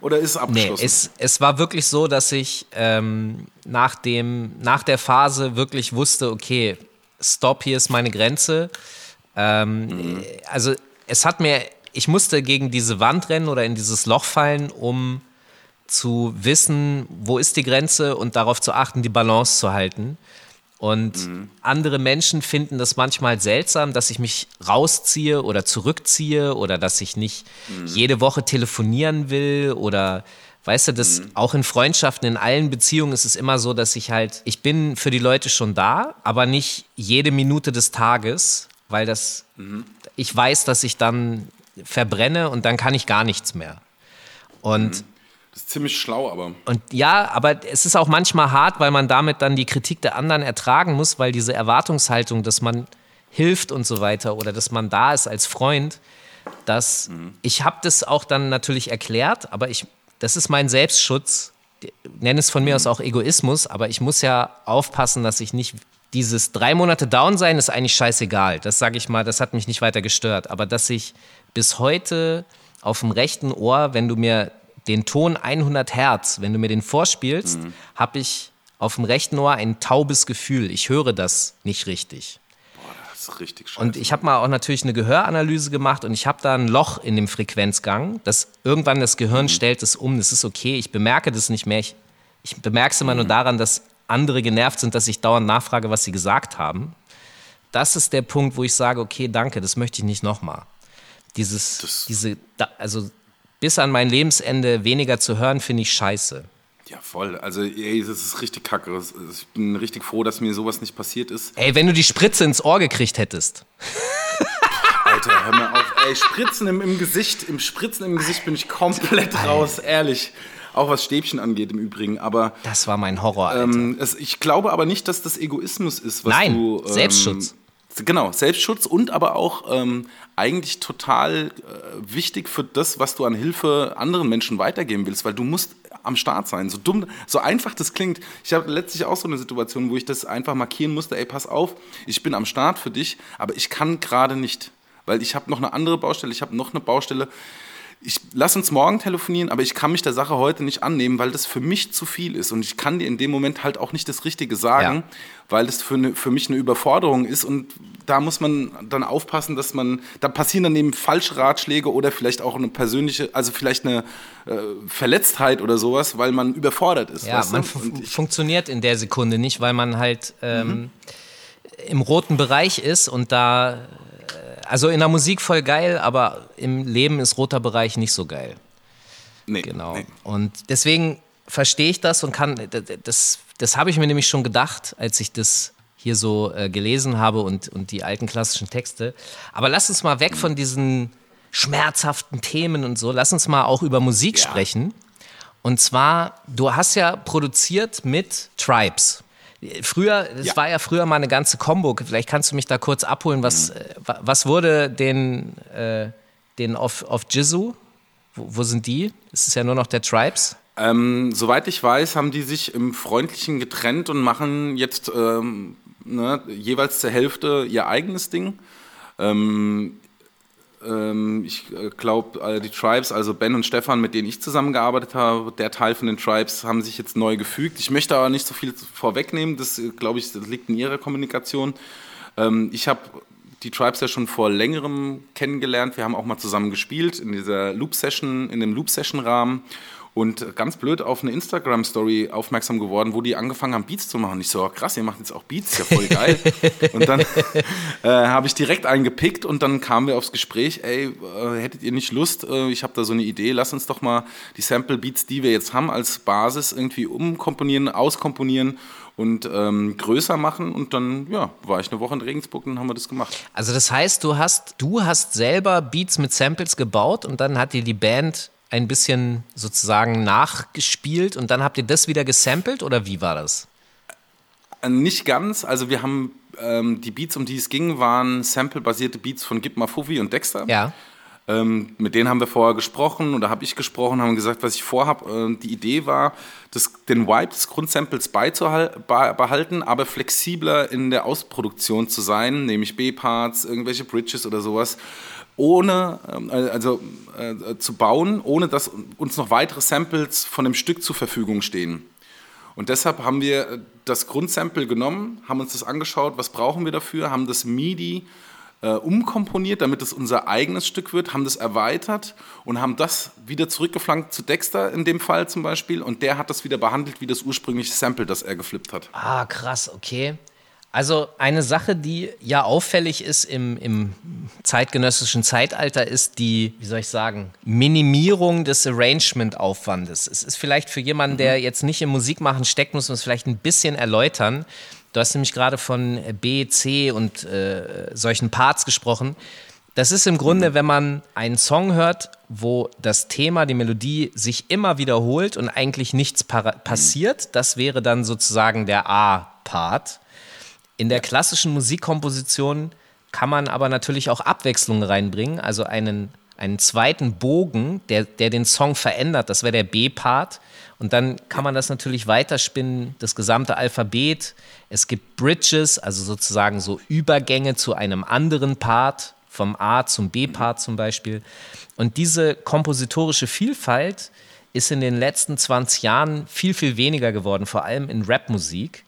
Oder ist es abgeschlossen? Nee, es, es war wirklich so, dass ich ähm, nach, dem, nach der Phase wirklich wusste, okay, stopp, hier ist meine Grenze. Ähm, mhm. Also es hat mir, ich musste gegen diese Wand rennen oder in dieses Loch fallen, um zu wissen, wo ist die Grenze und darauf zu achten, die Balance zu halten. Und mhm. andere Menschen finden das manchmal seltsam, dass ich mich rausziehe oder zurückziehe oder dass ich nicht mhm. jede Woche telefonieren will oder weißt du, das mhm. auch in Freundschaften, in allen Beziehungen ist es immer so, dass ich halt, ich bin für die Leute schon da, aber nicht jede Minute des Tages, weil das, ich weiß, dass ich dann verbrenne und dann kann ich gar nichts mehr. Und mhm. Das ist ziemlich schlau, aber. Und ja, aber es ist auch manchmal hart, weil man damit dann die Kritik der anderen ertragen muss, weil diese Erwartungshaltung, dass man hilft und so weiter oder dass man da ist als Freund, dass mhm. ich habe das auch dann natürlich erklärt, aber ich, das ist mein Selbstschutz. Nenne es von mir aus auch Egoismus, aber ich muss ja aufpassen, dass ich nicht dieses drei Monate Down sein ist eigentlich scheißegal. Das sage ich mal, das hat mich nicht weiter gestört. Aber dass ich bis heute auf dem rechten Ohr, wenn du mir den Ton 100 Hertz, wenn du mir den vorspielst, mhm. habe ich auf dem rechten Ohr ein taubes Gefühl. Ich höre das nicht richtig. Boah, das ist richtig scheiße. Und ich habe mal auch natürlich eine Gehöranalyse gemacht und ich habe da ein Loch in dem Frequenzgang, das irgendwann das Gehirn mhm. stellt es um. Das ist okay. Ich bemerke das nicht mehr. Ich, ich bemerke es immer mhm. nur daran, dass andere genervt sind, dass ich dauernd nachfrage, was sie gesagt haben. Das ist der Punkt, wo ich sage, okay, danke, das möchte ich nicht nochmal. Dieses, das diese, also bis an mein Lebensende weniger zu hören, finde ich scheiße. Ja, voll. Also, ey, das ist richtig kacke. Ich bin richtig froh, dass mir sowas nicht passiert ist. Ey, wenn du die Spritze ins Ohr gekriegt hättest. Alter, hör mal auf. Ey, Spritzen im, im Gesicht, im Spritzen im Gesicht bin ich komplett raus, ehrlich. Auch was Stäbchen angeht im Übrigen. Aber. Das war mein Horror, Alter. Ähm, es, ich glaube aber nicht, dass das Egoismus ist, was Nein, du. Ähm, Selbstschutz. Genau, Selbstschutz und aber auch ähm, eigentlich total äh, wichtig für das, was du an Hilfe anderen Menschen weitergeben willst, weil du musst am Start sein. So dumm, so einfach das klingt. Ich habe letztlich auch so eine Situation, wo ich das einfach markieren musste, ey, pass auf, ich bin am Start für dich, aber ich kann gerade nicht, weil ich habe noch eine andere Baustelle, ich habe noch eine Baustelle, ich lass uns morgen telefonieren, aber ich kann mich der Sache heute nicht annehmen, weil das für mich zu viel ist und ich kann dir in dem Moment halt auch nicht das Richtige sagen, ja. weil das für, eine, für mich eine Überforderung ist und da muss man dann aufpassen, dass man, da passieren dann eben falsche Ratschläge oder vielleicht auch eine persönliche, also vielleicht eine äh, Verletztheit oder sowas, weil man überfordert ist. Ja, man funktioniert in der Sekunde nicht, weil man halt ähm, mhm. im roten Bereich ist und da also in der Musik voll geil, aber im Leben ist roter Bereich nicht so geil. Nee. Genau. Nee. Und deswegen verstehe ich das und kann, das, das habe ich mir nämlich schon gedacht, als ich das hier so äh, gelesen habe und, und die alten klassischen Texte. Aber lass uns mal weg von diesen schmerzhaften Themen und so, lass uns mal auch über Musik ja. sprechen. Und zwar, du hast ja produziert mit Tribes. Früher, das ja. war ja früher mal eine ganze Combo. Vielleicht kannst du mich da kurz abholen. Was, mhm. Äh, was wurde den, äh, den auf, auf Jizu? Wo, wo, sind die? Ist es ja nur noch der Tribes? Ähm, soweit ich weiß, haben die sich im Freundlichen getrennt und machen jetzt ähm, ne, jeweils zur Hälfte ihr eigenes Ding. Ähm, ich äh, glaube, äh, die Tribes, also Ben und Stefan, mit denen ich zusammengearbeitet habe, der Teil von den Tribes, haben sich jetzt neu gefügt. Ich möchte aber nicht so viel vorwegnehmen, das äh, glaube ich, das liegt in ihrer Kommunikation. Ähm, ich habe die Tribes ja schon vor längerem kennengelernt. Wir haben auch mal zusammen gespielt in dieser Loop-Session, in dem Loop-Session-Rahmen und ganz blöd auf eine Instagram-Story aufmerksam geworden, wo die angefangen haben, Beats zu machen. Ich so, oh, krass, ihr macht jetzt auch Beats, ja voll geil. und dann äh, habe ich direkt einen gepickt und dann kamen wir aufs Gespräch, ey, äh, hättet ihr nicht Lust, äh, ich habe da so eine Idee, lass uns doch mal die Sample-Beats, die wir jetzt haben, als Basis irgendwie umkomponieren, auskomponieren und ähm, größer machen und dann ja, war ich eine Woche in Regensburg und haben wir das gemacht. Also das heißt, du hast du hast selber Beats mit Samples gebaut und dann hat dir die Band ein bisschen sozusagen nachgespielt und dann habt ihr das wieder gesampelt oder wie war das? Nicht ganz. Also wir haben ähm, die Beats, um die es ging, waren sample-basierte Beats von Gib Fufi und Dexter. Ja. Ähm, mit denen haben wir vorher gesprochen oder habe ich gesprochen, haben gesagt, was ich vorhabe. Äh, die Idee war, das, den Vibe des Grundsamples beizubehalten, aber flexibler in der Ausproduktion zu sein, nämlich B-Parts, irgendwelche Bridges oder sowas ohne, ähm, also äh, zu bauen, ohne dass uns noch weitere Samples von dem Stück zur Verfügung stehen. Und deshalb haben wir das Grundsample genommen, haben uns das angeschaut, was brauchen wir dafür, haben das MIDI äh, umkomponiert, damit es unser eigenes Stück wird, haben das erweitert und haben das wieder zurückgeflankt zu Dexter in dem Fall zum Beispiel und der hat das wieder behandelt wie das ursprüngliche Sample, das er geflippt hat. Ah, krass, okay. Also eine Sache, die ja auffällig ist im, im zeitgenössischen Zeitalter, ist die, wie soll ich sagen, Minimierung des Arrangement-Aufwandes. Es ist vielleicht für jemanden, der mhm. jetzt nicht im Musikmachen steckt, muss man es vielleicht ein bisschen erläutern. Du hast nämlich gerade von B, C und äh, solchen Parts gesprochen. Das ist im Grunde, mhm. wenn man einen Song hört, wo das Thema, die Melodie sich immer wiederholt und eigentlich nichts passiert. Das wäre dann sozusagen der A-Part. In der klassischen Musikkomposition kann man aber natürlich auch Abwechslung reinbringen, also einen, einen zweiten Bogen, der, der den Song verändert. Das wäre der B-Part. Und dann kann man das natürlich weiterspinnen, das gesamte Alphabet. Es gibt Bridges, also sozusagen so Übergänge zu einem anderen Part, vom A zum B-Part zum Beispiel. Und diese kompositorische Vielfalt ist in den letzten 20 Jahren viel, viel weniger geworden, vor allem in Rapmusik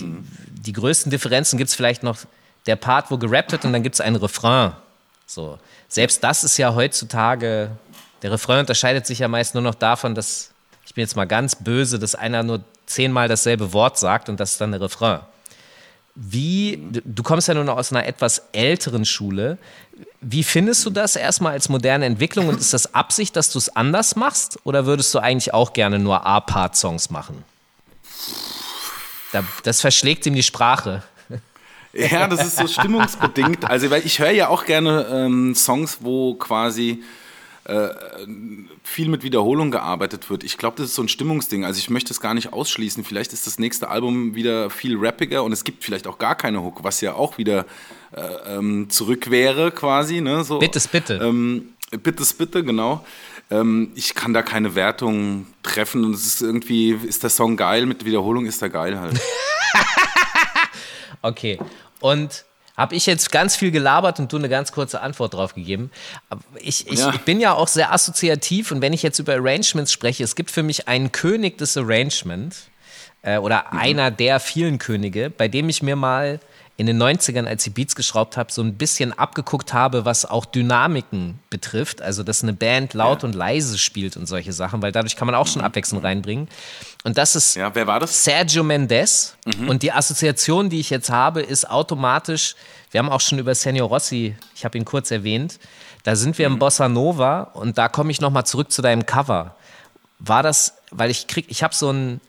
die, die größten Differenzen gibt es vielleicht noch der Part, wo gerappt wird und dann gibt es einen Refrain. So. Selbst das ist ja heutzutage, der Refrain unterscheidet sich ja meist nur noch davon, dass, ich bin jetzt mal ganz böse, dass einer nur zehnmal dasselbe Wort sagt und das ist dann der Refrain. Wie, du kommst ja nun aus einer etwas älteren Schule. Wie findest du das erstmal als moderne Entwicklung und ist das Absicht, dass du es anders machst oder würdest du eigentlich auch gerne nur A-Part-Songs machen? Das verschlägt ihm die Sprache. Ja, das ist so stimmungsbedingt. Also, weil ich höre ja auch gerne ähm, Songs, wo quasi äh, viel mit Wiederholung gearbeitet wird. Ich glaube, das ist so ein Stimmungsding. Also ich möchte es gar nicht ausschließen. Vielleicht ist das nächste Album wieder viel rappiger und es gibt vielleicht auch gar keine Hook, was ja auch wieder äh, ähm, zurück wäre quasi. Ne? So, bittes, bitte. Ähm, bittes, bitte, genau. Ähm, ich kann da keine Wertung treffen und es ist irgendwie, ist der Song geil, mit Wiederholung ist er geil halt. okay. Und habe ich jetzt ganz viel gelabert und du eine ganz kurze Antwort drauf gegeben. Ich, ich, ja. ich, bin ja auch sehr assoziativ und wenn ich jetzt über Arrangements spreche, es gibt für mich einen König des Arrangement äh, oder mhm. einer der vielen Könige, bei dem ich mir mal in den 90ern, als ich Beats geschraubt habe, so ein bisschen abgeguckt habe, was auch Dynamiken betrifft. Also, dass eine Band laut ja. und leise spielt und solche Sachen, weil dadurch kann man auch schon mhm. Abwechslung reinbringen. Und das ist ja, wer war das? Sergio Mendes. Mhm. Und die Assoziation, die ich jetzt habe, ist automatisch, wir haben auch schon über Senor Rossi, ich habe ihn kurz erwähnt, da sind wir mhm. im Bossa Nova und da komme ich nochmal zurück zu deinem Cover. War das, weil ich krieg, ich habe so ein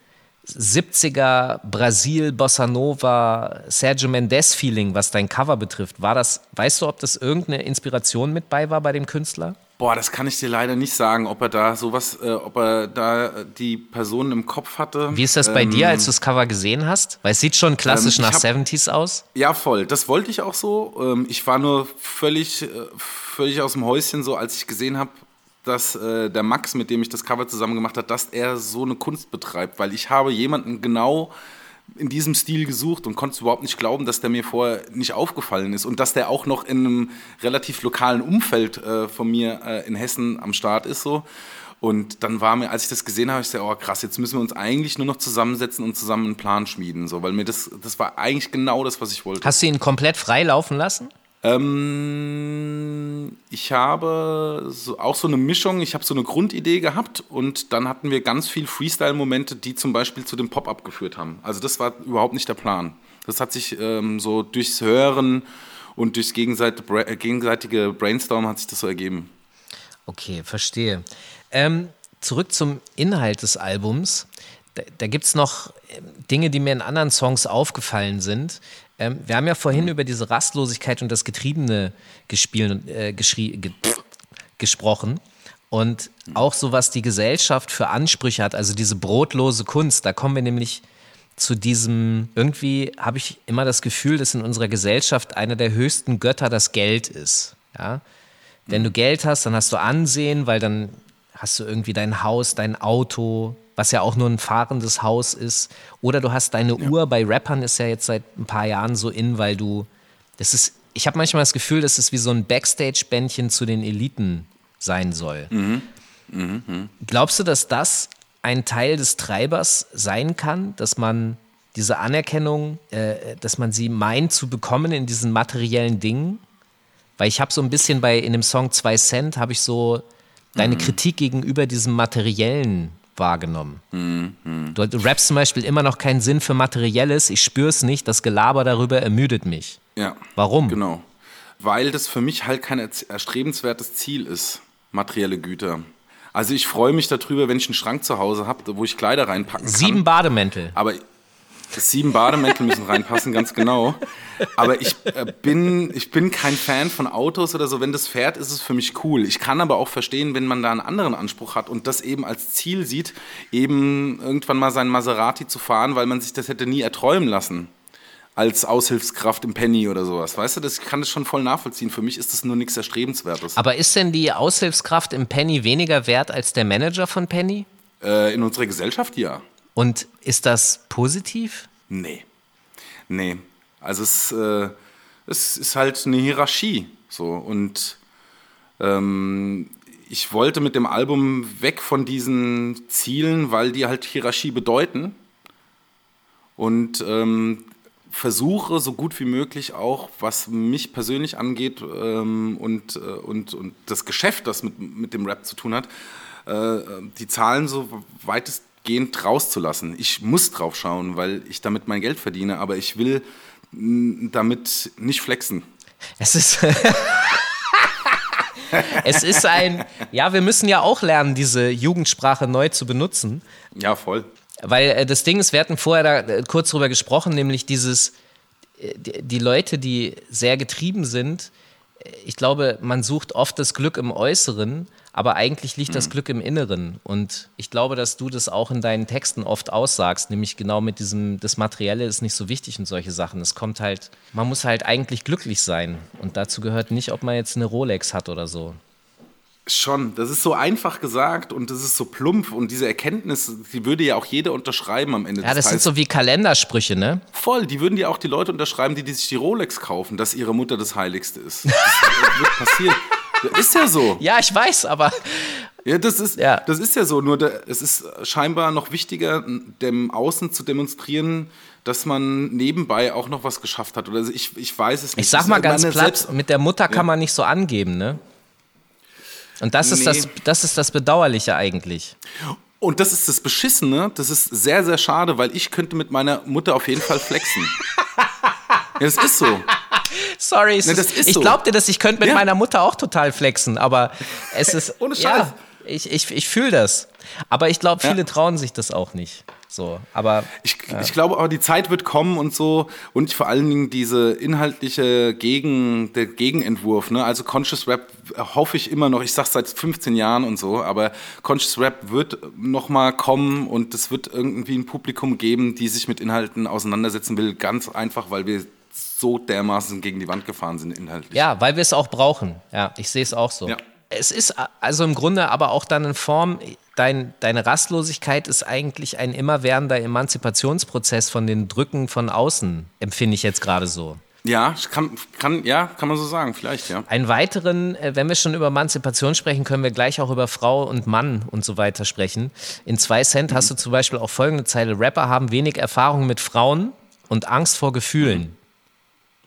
70er Brasil, Bossa Nova, Sergio Mendes Feeling, was dein Cover betrifft. War das, weißt du, ob das irgendeine Inspiration mit bei war bei dem Künstler? Boah, das kann ich dir leider nicht sagen, ob er da sowas, äh, ob er da die Person im Kopf hatte. Wie ist das bei ähm, dir, als du das Cover gesehen hast? Weil es sieht schon klassisch ähm, nach hab, 70s aus. Ja, voll. Das wollte ich auch so. Ähm, ich war nur völlig, äh, völlig aus dem Häuschen so, als ich gesehen habe, dass äh, der Max, mit dem ich das Cover zusammen gemacht habe, dass er so eine Kunst betreibt, weil ich habe jemanden genau in diesem Stil gesucht und konnte überhaupt nicht glauben, dass der mir vorher nicht aufgefallen ist und dass der auch noch in einem relativ lokalen Umfeld äh, von mir äh, in Hessen am Start ist so. Und dann war mir, als ich das gesehen habe, ich so, oh krass, jetzt müssen wir uns eigentlich nur noch zusammensetzen und zusammen einen Plan schmieden, so, weil mir das, das war eigentlich genau das, was ich wollte. Hast du ihn komplett frei laufen lassen? Ähm, ich habe so, auch so eine Mischung, ich habe so eine Grundidee gehabt und dann hatten wir ganz viel Freestyle-Momente, die zum Beispiel zu dem Pop-Up geführt haben. Also das war überhaupt nicht der Plan. Das hat sich ähm, so durchs Hören und durchs gegenseitige, gegenseitige Brainstorm hat sich das so ergeben. Okay, verstehe. Ähm, zurück zum Inhalt des Albums. Da, da gibt es noch ähm, Dinge, die mir in anderen Songs aufgefallen sind. Ähm, wir haben ja vorhin mhm. über diese Rastlosigkeit und das Getriebene gespielt, äh, ge gesprochen. Und auch so, was die Gesellschaft für Ansprüche hat, also diese brotlose Kunst, da kommen wir nämlich zu diesem, irgendwie habe ich immer das Gefühl, dass in unserer Gesellschaft einer der höchsten Götter das Geld ist. Ja? Wenn du Geld hast, dann hast du Ansehen, weil dann hast du irgendwie dein Haus, dein Auto, was ja auch nur ein fahrendes Haus ist. Oder du hast deine ja. Uhr. Bei Rappern ist ja jetzt seit ein paar Jahren so in, weil du, das ist, ich habe manchmal das Gefühl, dass es wie so ein Backstage-Bändchen zu den Eliten sein soll. Mhm. Mhm, mh. Glaubst du, dass das ein Teil des Treibers sein kann, dass man diese Anerkennung, äh, dass man sie meint zu bekommen in diesen materiellen Dingen? Weil ich habe so ein bisschen bei in dem Song 2 Cent habe ich so deine mhm. Kritik gegenüber diesem Materiellen wahrgenommen. Mhm. Du, du rappst zum Beispiel immer noch keinen Sinn für Materielles, ich spüre es nicht, das Gelaber darüber ermüdet mich. Ja. Warum? Genau. Weil das für mich halt kein erstrebenswertes Ziel ist, materielle Güter. Also ich freue mich darüber, wenn ich einen Schrank zu Hause habe, wo ich Kleider reinpacken kann. Sieben Bademäntel. Aber Sieben Bademäntel müssen reinpassen, ganz genau. Aber ich äh, bin, ich bin kein Fan von Autos oder so. Wenn das fährt, ist es für mich cool. Ich kann aber auch verstehen, wenn man da einen anderen Anspruch hat und das eben als Ziel sieht, eben irgendwann mal seinen Maserati zu fahren, weil man sich das hätte nie erträumen lassen. Als Aushilfskraft im Penny oder sowas. Weißt du, das, kann das schon voll nachvollziehen. Für mich ist das nur nichts Erstrebenswertes. Aber ist denn die Aushilfskraft im Penny weniger wert als der Manager von Penny? Äh, in unserer Gesellschaft ja. Und ist das positiv? Nee. Nee. Also es, äh, es ist halt eine Hierarchie. So. Und ähm, ich wollte mit dem Album weg von diesen Zielen, weil die halt Hierarchie bedeuten. Und ähm, versuche so gut wie möglich auch, was mich persönlich angeht ähm, und, äh, und, und das Geschäft, das mit, mit dem Rap zu tun hat, äh, die Zahlen so weitest weitgehend rauszulassen. Ich muss drauf schauen, weil ich damit mein Geld verdiene, aber ich will damit nicht flexen. Es ist. es ist ein, ja, wir müssen ja auch lernen, diese Jugendsprache neu zu benutzen. Ja, voll. Weil äh, das Ding ist, wir hatten vorher da äh, kurz drüber gesprochen, nämlich dieses, äh, die, die Leute, die sehr getrieben sind, ich glaube, man sucht oft das Glück im Äußeren, aber eigentlich liegt das mhm. Glück im Inneren. Und ich glaube, dass du das auch in deinen Texten oft aussagst, nämlich genau mit diesem, das Materielle ist nicht so wichtig und solche Sachen. Es kommt halt, man muss halt eigentlich glücklich sein. Und dazu gehört nicht, ob man jetzt eine Rolex hat oder so. Schon, das ist so einfach gesagt und das ist so plump und diese Erkenntnis, die würde ja auch jeder unterschreiben am Ende ja, des das sind so wie Kalendersprüche, ne? Voll, die würden ja auch die Leute unterschreiben, die, die sich die Rolex kaufen, dass ihre Mutter das Heiligste ist. Das wird passieren. Ist ja so. Ja, ich weiß, aber. Ja, das ist, ja. das ist ja so. Nur da, es ist scheinbar noch wichtiger, dem Außen zu demonstrieren, dass man nebenbei auch noch was geschafft hat. Oder ich, ich weiß es nicht. Ich sag mal ganz platt, mit der Mutter kann ja. man nicht so angeben, ne? Und das ist, nee. das, das ist das Bedauerliche eigentlich. Und das ist das Beschissene, das ist sehr, sehr schade, weil ich könnte mit meiner Mutter auf jeden Fall flexen. ja, das ist so. Sorry, nee, ist, ich so. glaub dir das, ich könnte mit ja. meiner Mutter auch total flexen, aber es ist. Ohne Scheiß. Ja, ich, ich, ich fühle das. Aber ich glaube, viele ja. trauen sich das auch nicht. So, aber ich, ja. ich glaube aber die Zeit wird kommen und so und vor allen Dingen diese inhaltliche Gegen, der Gegenentwurf, ne? Also Conscious Rap hoffe ich immer noch, ich sag's seit 15 Jahren und so, aber Conscious Rap wird noch mal kommen und es wird irgendwie ein Publikum geben, die sich mit Inhalten auseinandersetzen will, ganz einfach, weil wir so dermaßen gegen die Wand gefahren sind inhaltlich. Ja, weil wir es auch brauchen. Ja, ich sehe es auch so. Ja. Es ist also im Grunde aber auch dann in Form, dein, deine Rastlosigkeit ist eigentlich ein immerwährender Emanzipationsprozess von den Drücken von außen, empfinde ich jetzt gerade so. Ja, kann, kann, ja, kann man so sagen, vielleicht, ja. Einen weiteren, äh, wenn wir schon über Emanzipation sprechen, können wir gleich auch über Frau und Mann und so weiter sprechen. In zwei Cent mhm. hast du zum Beispiel auch folgende Zeile: Rapper haben wenig Erfahrung mit Frauen und Angst vor Gefühlen.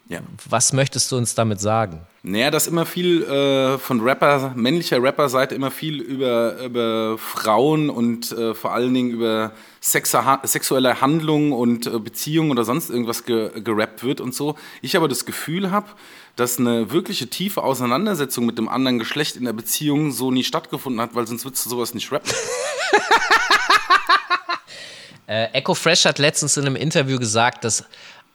Ja. Was möchtest du uns damit sagen? Naja, dass immer viel äh, von Rapper, männlicher Rapper-Seite immer viel über, über Frauen und äh, vor allen Dingen über Sexa, sexuelle Handlungen und äh, Beziehungen oder sonst irgendwas ge, gerappt wird und so. Ich aber das Gefühl habe, dass eine wirkliche tiefe Auseinandersetzung mit dem anderen Geschlecht in der Beziehung so nie stattgefunden hat, weil sonst würdest du sowas nicht rappen. äh, Echo Fresh hat letztens in einem Interview gesagt, dass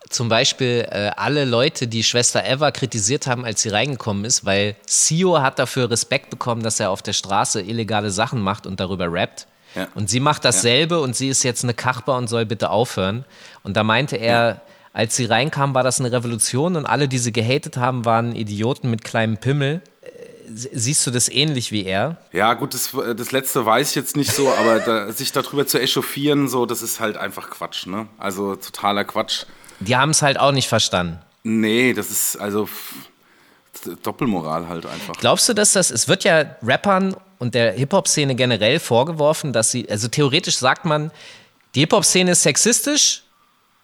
zum Beispiel äh, alle Leute, die Schwester Eva kritisiert haben, als sie reingekommen ist, weil Sio hat dafür Respekt bekommen, dass er auf der Straße illegale Sachen macht und darüber rappt. Ja. Und sie macht dasselbe ja. und sie ist jetzt eine Kachbar und soll bitte aufhören. Und da meinte er, ja. als sie reinkam, war das eine Revolution und alle, die sie gehatet haben, waren Idioten mit kleinem Pimmel. Äh, siehst du das ähnlich wie er? Ja, gut, das, das letzte weiß ich jetzt nicht so, aber da, sich darüber zu echauffieren, so, das ist halt einfach Quatsch, ne? Also totaler Quatsch. Die haben es halt auch nicht verstanden. Nee, das ist also Doppelmoral halt einfach. Glaubst du, dass das, es wird ja Rappern und der Hip-Hop-Szene generell vorgeworfen, dass sie, also theoretisch sagt man, die Hip-Hop-Szene ist sexistisch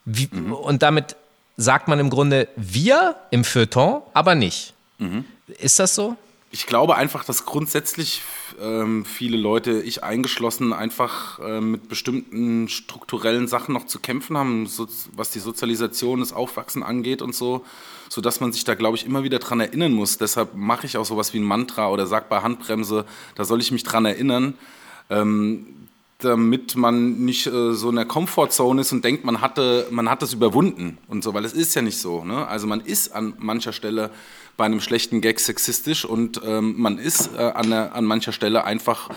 wie, mhm. und damit sagt man im Grunde wir im Feuilleton, aber nicht. Mhm. Ist das so? Ich glaube einfach, dass grundsätzlich ähm, viele Leute, ich eingeschlossen, einfach äh, mit bestimmten strukturellen Sachen noch zu kämpfen haben, so, was die Sozialisation, das Aufwachsen angeht und so, sodass man sich da, glaube ich, immer wieder dran erinnern muss. Deshalb mache ich auch sowas wie ein Mantra oder sag bei Handbremse, da soll ich mich dran erinnern. Ähm, damit man nicht äh, so in der Comfortzone ist und denkt, man hatte, man hat das überwunden und so, weil es ist ja nicht so. Ne? Also man ist an mancher Stelle bei einem schlechten Gag sexistisch und ähm, man ist äh, an, der, an mancher Stelle einfach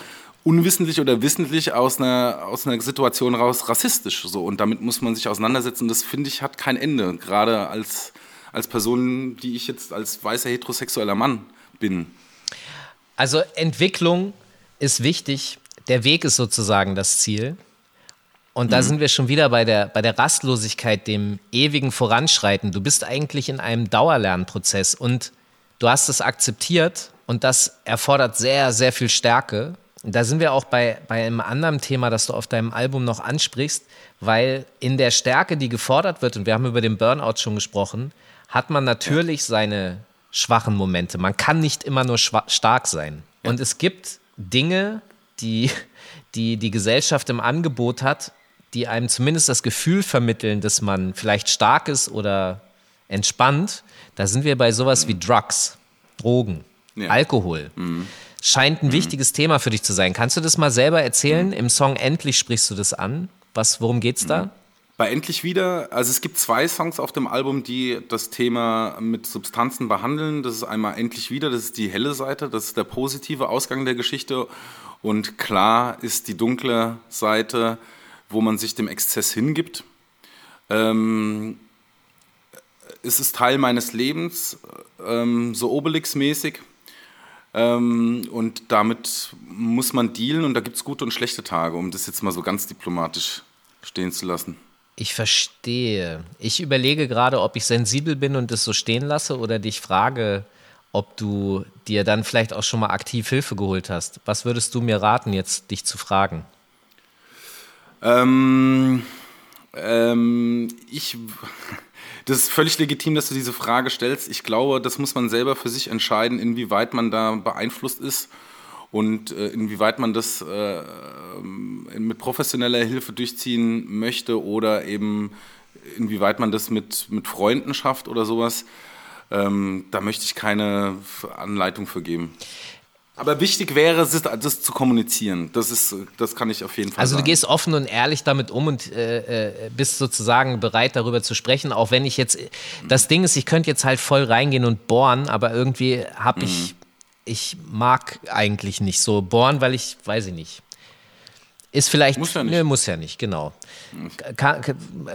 unwissentlich oder wissentlich aus einer, aus einer Situation raus rassistisch. So. Und damit muss man sich auseinandersetzen. Das finde ich hat kein Ende, gerade als, als Person, die ich jetzt als weißer heterosexueller Mann bin. Also Entwicklung ist wichtig. Der Weg ist sozusagen das Ziel. Und da mhm. sind wir schon wieder bei der, bei der Rastlosigkeit, dem ewigen Voranschreiten. Du bist eigentlich in einem Dauerlernprozess und du hast es akzeptiert und das erfordert sehr, sehr viel Stärke. Da sind wir auch bei, bei einem anderen Thema, das du auf deinem Album noch ansprichst, weil in der Stärke, die gefordert wird, und wir haben über den Burnout schon gesprochen, hat man natürlich seine schwachen Momente. Man kann nicht immer nur stark sein. Und es gibt Dinge, die die, die Gesellschaft im Angebot hat, die einem zumindest das Gefühl vermitteln, dass man vielleicht stark ist oder entspannt, da sind wir bei sowas wie Drugs, Drogen, ja. Alkohol. Mhm. Scheint ein mhm. wichtiges Thema für dich zu sein. Kannst du das mal selber erzählen? Mhm. Im Song Endlich sprichst du das an. Was, worum geht's da? Mhm. Bei Endlich wieder, also es gibt zwei Songs auf dem Album, die das Thema mit Substanzen behandeln. Das ist einmal Endlich wieder, das ist die helle Seite, das ist der positive Ausgang der Geschichte. Und klar ist die dunkle Seite, wo man sich dem Exzess hingibt. Ähm, es ist Teil meines Lebens, ähm, so Obelix-mäßig. Ähm, und damit muss man dealen und da gibt es gute und schlechte Tage, um das jetzt mal so ganz diplomatisch stehen zu lassen. Ich verstehe. Ich überlege gerade, ob ich sensibel bin und das so stehen lasse oder dich frage, ob du dir dann vielleicht auch schon mal aktiv Hilfe geholt hast. Was würdest du mir raten, jetzt dich zu fragen? Ähm, ähm, ich, das ist völlig legitim, dass du diese Frage stellst. Ich glaube, das muss man selber für sich entscheiden, inwieweit man da beeinflusst ist und äh, inwieweit man das äh, mit professioneller Hilfe durchziehen möchte oder eben inwieweit man das mit, mit Freunden schafft oder sowas. Ähm, da möchte ich keine Anleitung für geben. Aber wichtig wäre es, das zu kommunizieren. Das, ist, das kann ich auf jeden Fall Also sagen. du gehst offen und ehrlich damit um und äh, äh, bist sozusagen bereit, darüber zu sprechen, auch wenn ich jetzt, das Ding ist, ich könnte jetzt halt voll reingehen und bohren, aber irgendwie habe ich, mhm. ich mag eigentlich nicht so bohren, weil ich, weiß ich nicht. Ist vielleicht, muss ja nicht, nö, muss ja nicht genau. Kann,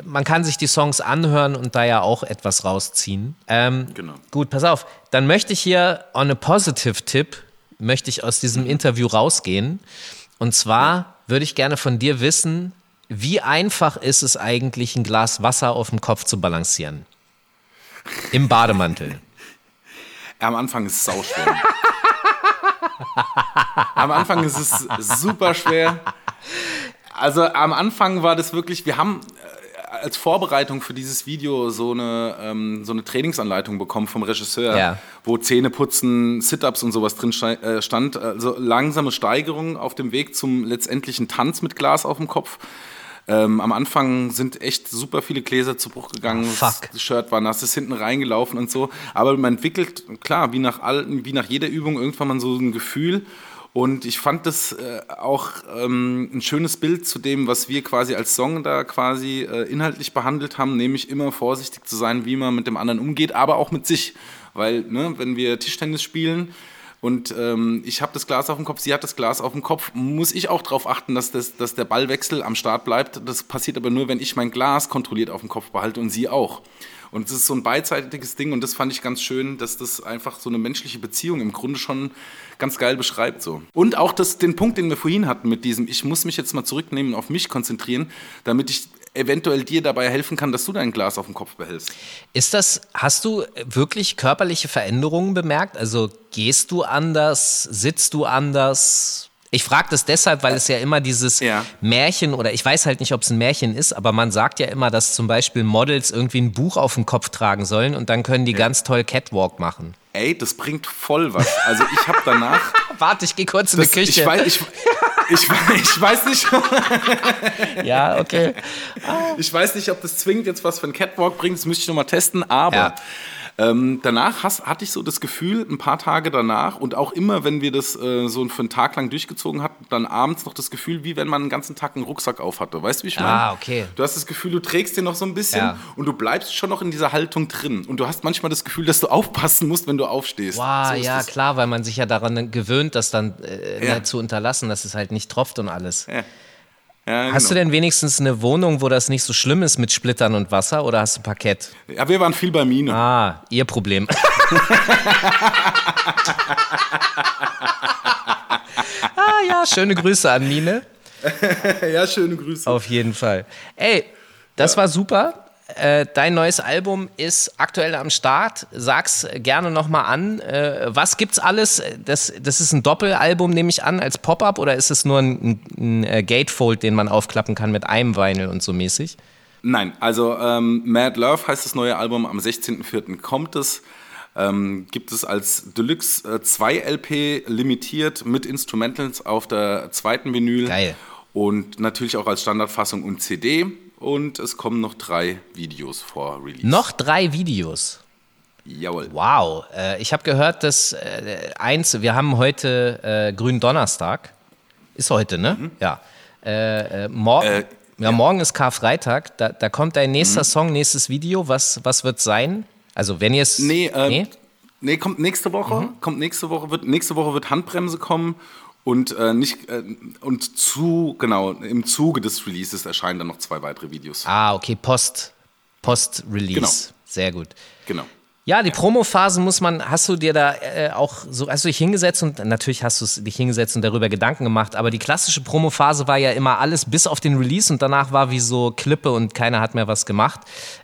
man kann sich die Songs anhören und da ja auch etwas rausziehen. Ähm, genau. Gut, pass auf. Dann möchte ich hier on a positive Tip möchte ich aus diesem Interview rausgehen Und zwar würde ich gerne von dir wissen, wie einfach ist es eigentlich, ein Glas Wasser auf dem Kopf zu balancieren? Im Bademantel. Am Anfang ist es sauschwer. am Anfang ist es super schwer. Also am Anfang war das wirklich, wir haben als Vorbereitung für dieses Video so eine, ähm, so eine Trainingsanleitung bekommen vom Regisseur, Ja. wo Zähneputzen, Sit-Ups und sowas drin äh, stand. Also langsame Steigerung auf dem Weg zum letztendlichen Tanz mit Glas auf dem Kopf. Ähm, am Anfang sind echt super viele Gläser zu Bruch gegangen. Oh, fuck. Das Shirt war nass, ist hinten reingelaufen und so. Aber man entwickelt, klar, wie nach, all, wie nach jeder Übung irgendwann mal so ein Gefühl. Und ich fand das äh, auch ähm, ein schönes Bild zu dem, was wir quasi als Song da quasi äh, inhaltlich behandelt haben, nämlich immer vorsichtig zu sein, wie man mit dem anderen umgeht, aber auch mit sich. Weil, ne, wenn wir Tischtennis spielen, und ähm, ich habe das Glas auf dem Kopf, sie hat das Glas auf dem Kopf. Muss ich auch darauf achten, dass, das, dass der Ballwechsel am Start bleibt. Das passiert aber nur, wenn ich mein Glas kontrolliert auf dem Kopf behalte und sie auch. Und das ist so ein beidseitiges Ding und das fand ich ganz schön, dass das einfach so eine menschliche Beziehung im Grunde schon ganz geil beschreibt. So. Und auch das, den Punkt, den wir vorhin hatten mit diesem, ich muss mich jetzt mal zurücknehmen auf mich konzentrieren, damit ich eventuell dir dabei helfen kann, dass du dein Glas auf dem Kopf behältst. Ist das, hast du wirklich körperliche Veränderungen bemerkt? Also gehst du anders, sitzt du anders? Ich frage das deshalb, weil es ja immer dieses Ja. Märchen oder ich weiß halt nicht, ob es ein Märchen ist, aber man sagt ja immer, dass zum Beispiel Models irgendwie ein Buch auf dem Kopf tragen sollen und dann können die ganz toll Catwalk machen. Ey, das bringt voll was. Also ich habe danach... Warte, ich gehe kurz in Das, die Küche. ich, weiß, ich, ich, ich weiß nicht, ja, okay. Ich weiß nicht, ob das zwingend jetzt was für ein Catwalk bringt, das müsste ich nochmal testen, aber Ja. Ähm, danach has, hatte ich so das Gefühl, ein paar Tage danach und auch immer, wenn wir das äh, so für einen Tag lang durchgezogen hatten, dann abends noch das Gefühl, wie wenn man einen ganzen Tag einen Rucksack auf hatte. Weißt du, wie ich meine? Ah, okay. Du hast das Gefühl, du trägst den noch so ein bisschen Ja. und du bleibst schon noch in dieser Haltung drin. Und du hast manchmal das Gefühl, dass du aufpassen musst, wenn du aufstehst. Wow, So ja, das. klar, weil man sich ja daran gewöhnt, das dann äh, Ja. zu unterlassen, dass es halt nicht tropft und alles. Ja. Ja, Hast du genau. denn wenigstens eine Wohnung, wo das nicht so schlimm ist mit Splittern und Wasser oder hast du Parkett? ja, wir waren viel bei Mine. Ah, ihr Problem. ah ja, schöne Grüße an Mine. Ja, schöne Grüße. Auf jeden Fall. Ey, das war super. Äh, dein neues Album ist aktuell am Start. Sag's gerne nochmal an. Äh, was gibt's alles? Das, das ist ein Doppelalbum, nehme ich an, als Pop-Up oder ist es nur ein, ein, ein Gatefold, den man aufklappen kann mit einem Vinyl und so mäßig? Nein, also ähm, Mad Love heißt das neue Album, am 16.04. kommt es. Ähm, gibt es als Deluxe äh, 2 LP limitiert mit Instrumentals auf der zweiten Vinyl. Geil. Und natürlich auch als Standardfassung und CD. Und es kommen noch drei Videos vor Release. Noch drei Videos. Jawohl. Wow. Äh, ich habe gehört, dass äh, eins, wir haben heute äh, Grünen Donnerstag. Ist heute, ne? Ja. Äh, äh, morgen. Äh, ja, ja. morgen ist Karfreitag. Da, da kommt dein nächster Song, nächstes Video. Was, was wird sein? Also, wenn ihr es. Nee, äh, nee? kommt nächste Woche. Mhm. Kommt nächste Woche wird nächste Woche wird Handbremse kommen und äh, nicht äh, und zu genau im Zuge des Releases erscheinen dann noch zwei weitere Videos. Ah, okay. Post. Post-Release. Genau. Sehr gut. Genau. Ja, die Promophase muss man, hast du dir da äh, auch so, hast du dich hingesetzt und natürlich hast du es dich hingesetzt und darüber Gedanken gemacht, aber die klassische Promophase war ja immer alles bis auf den Release und danach war wie so Klippe und keiner hat mehr was gemacht.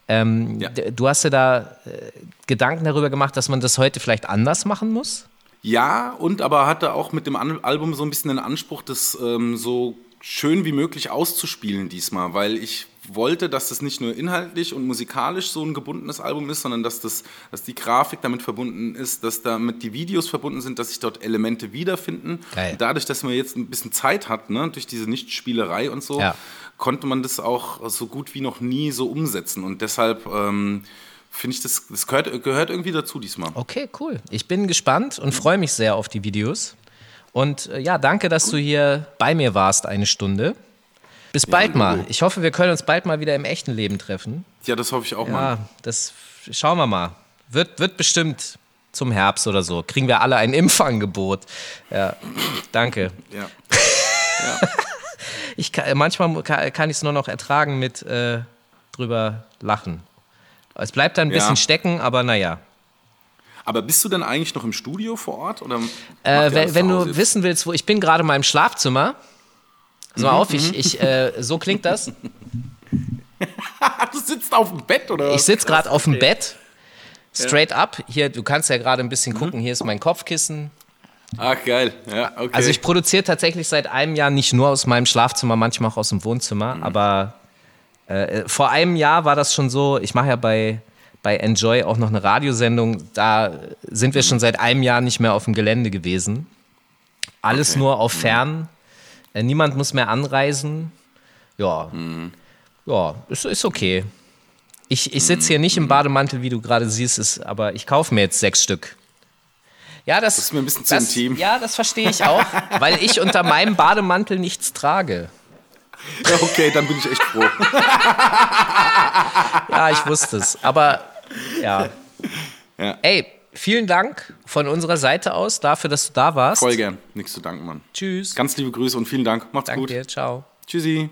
Ähm, Ja. Du hast dir da äh, Gedanken darüber gemacht, dass man das heute vielleicht anders machen muss? Ja, und aber hatte auch mit dem An Album so ein bisschen den Anspruch, das ähm, so schön wie möglich auszuspielen diesmal, weil ich wollte, dass das nicht nur inhaltlich und musikalisch so ein gebundenes Album ist, sondern dass, das, dass die Grafik damit verbunden ist, dass damit die Videos verbunden sind, dass sich dort Elemente wiederfinden. Geil. Und dadurch, dass man jetzt ein bisschen Zeit hat, ne, durch diese Nichtspielerei und so, Ja. konnte man das auch so gut wie noch nie so umsetzen. Und deshalb ähm, finde ich, das, das gehört, gehört irgendwie dazu diesmal. Okay, cool. Ich bin gespannt und freue mich sehr auf die Videos. Und äh, ja, danke, dass du hier bei mir warst, eine Stunde. Bis bald mal. Ich hoffe, wir können uns bald mal wieder im echten Leben treffen. Ja, das hoffe ich auch mal. Ja, das schauen wir mal. Wird, wird bestimmt zum Herbst oder so. Kriegen wir alle ein Impfangebot. Ja, danke. Ja. Ich kann, manchmal kann, kann ich es nur noch ertragen mit äh, drüber lachen. Es bleibt dann ein Ja. bisschen stecken, aber naja. Aber bist du denn eigentlich noch im Studio vor Ort? Oder Äh, wenn wenn du jetzt? wissen willst, wo ich bin gerade mal im Schlafzimmer Pass mal auf, ich, ich, äh, so klingt das. du sitzt auf dem Bett, oder? Ich sitze gerade auf dem Bett, straight up. Hier, du kannst ja gerade ein bisschen gucken, hier ist mein Kopfkissen. Ach, geil. Ja, okay. Also ich produziere tatsächlich seit einem Jahr nicht nur aus meinem Schlafzimmer, manchmal auch aus dem Wohnzimmer, aber äh, vor einem Jahr war das schon so, ich mache ja bei, bei Enjoy auch noch eine Radiosendung, da sind wir schon seit einem Jahr nicht mehr auf dem Gelände gewesen. Alles Okay. nur auf Fern. Äh, niemand muss mehr anreisen. Ja, ja, ist, ist okay. Ich, ich sitze hier nicht im Bademantel, wie du gerade siehst, ist, aber ich kaufe mir jetzt sechs Stück. Ja, das, ist mir ein bisschen zu das, intim. Ja, das verstehe ich auch, weil ich unter meinem Bademantel nichts trage. Ja, okay, dann bin ich echt froh. Ja, ich wusste es. Aber ja. Ja. Ey, vielen Dank von unserer Seite aus dafür, dass du da warst. Voll gern. Nichts zu danken, Mann. Tschüss. Ganz liebe Grüße und vielen Dank. Macht's Danke gut. dir. Ciao. Tschüssi.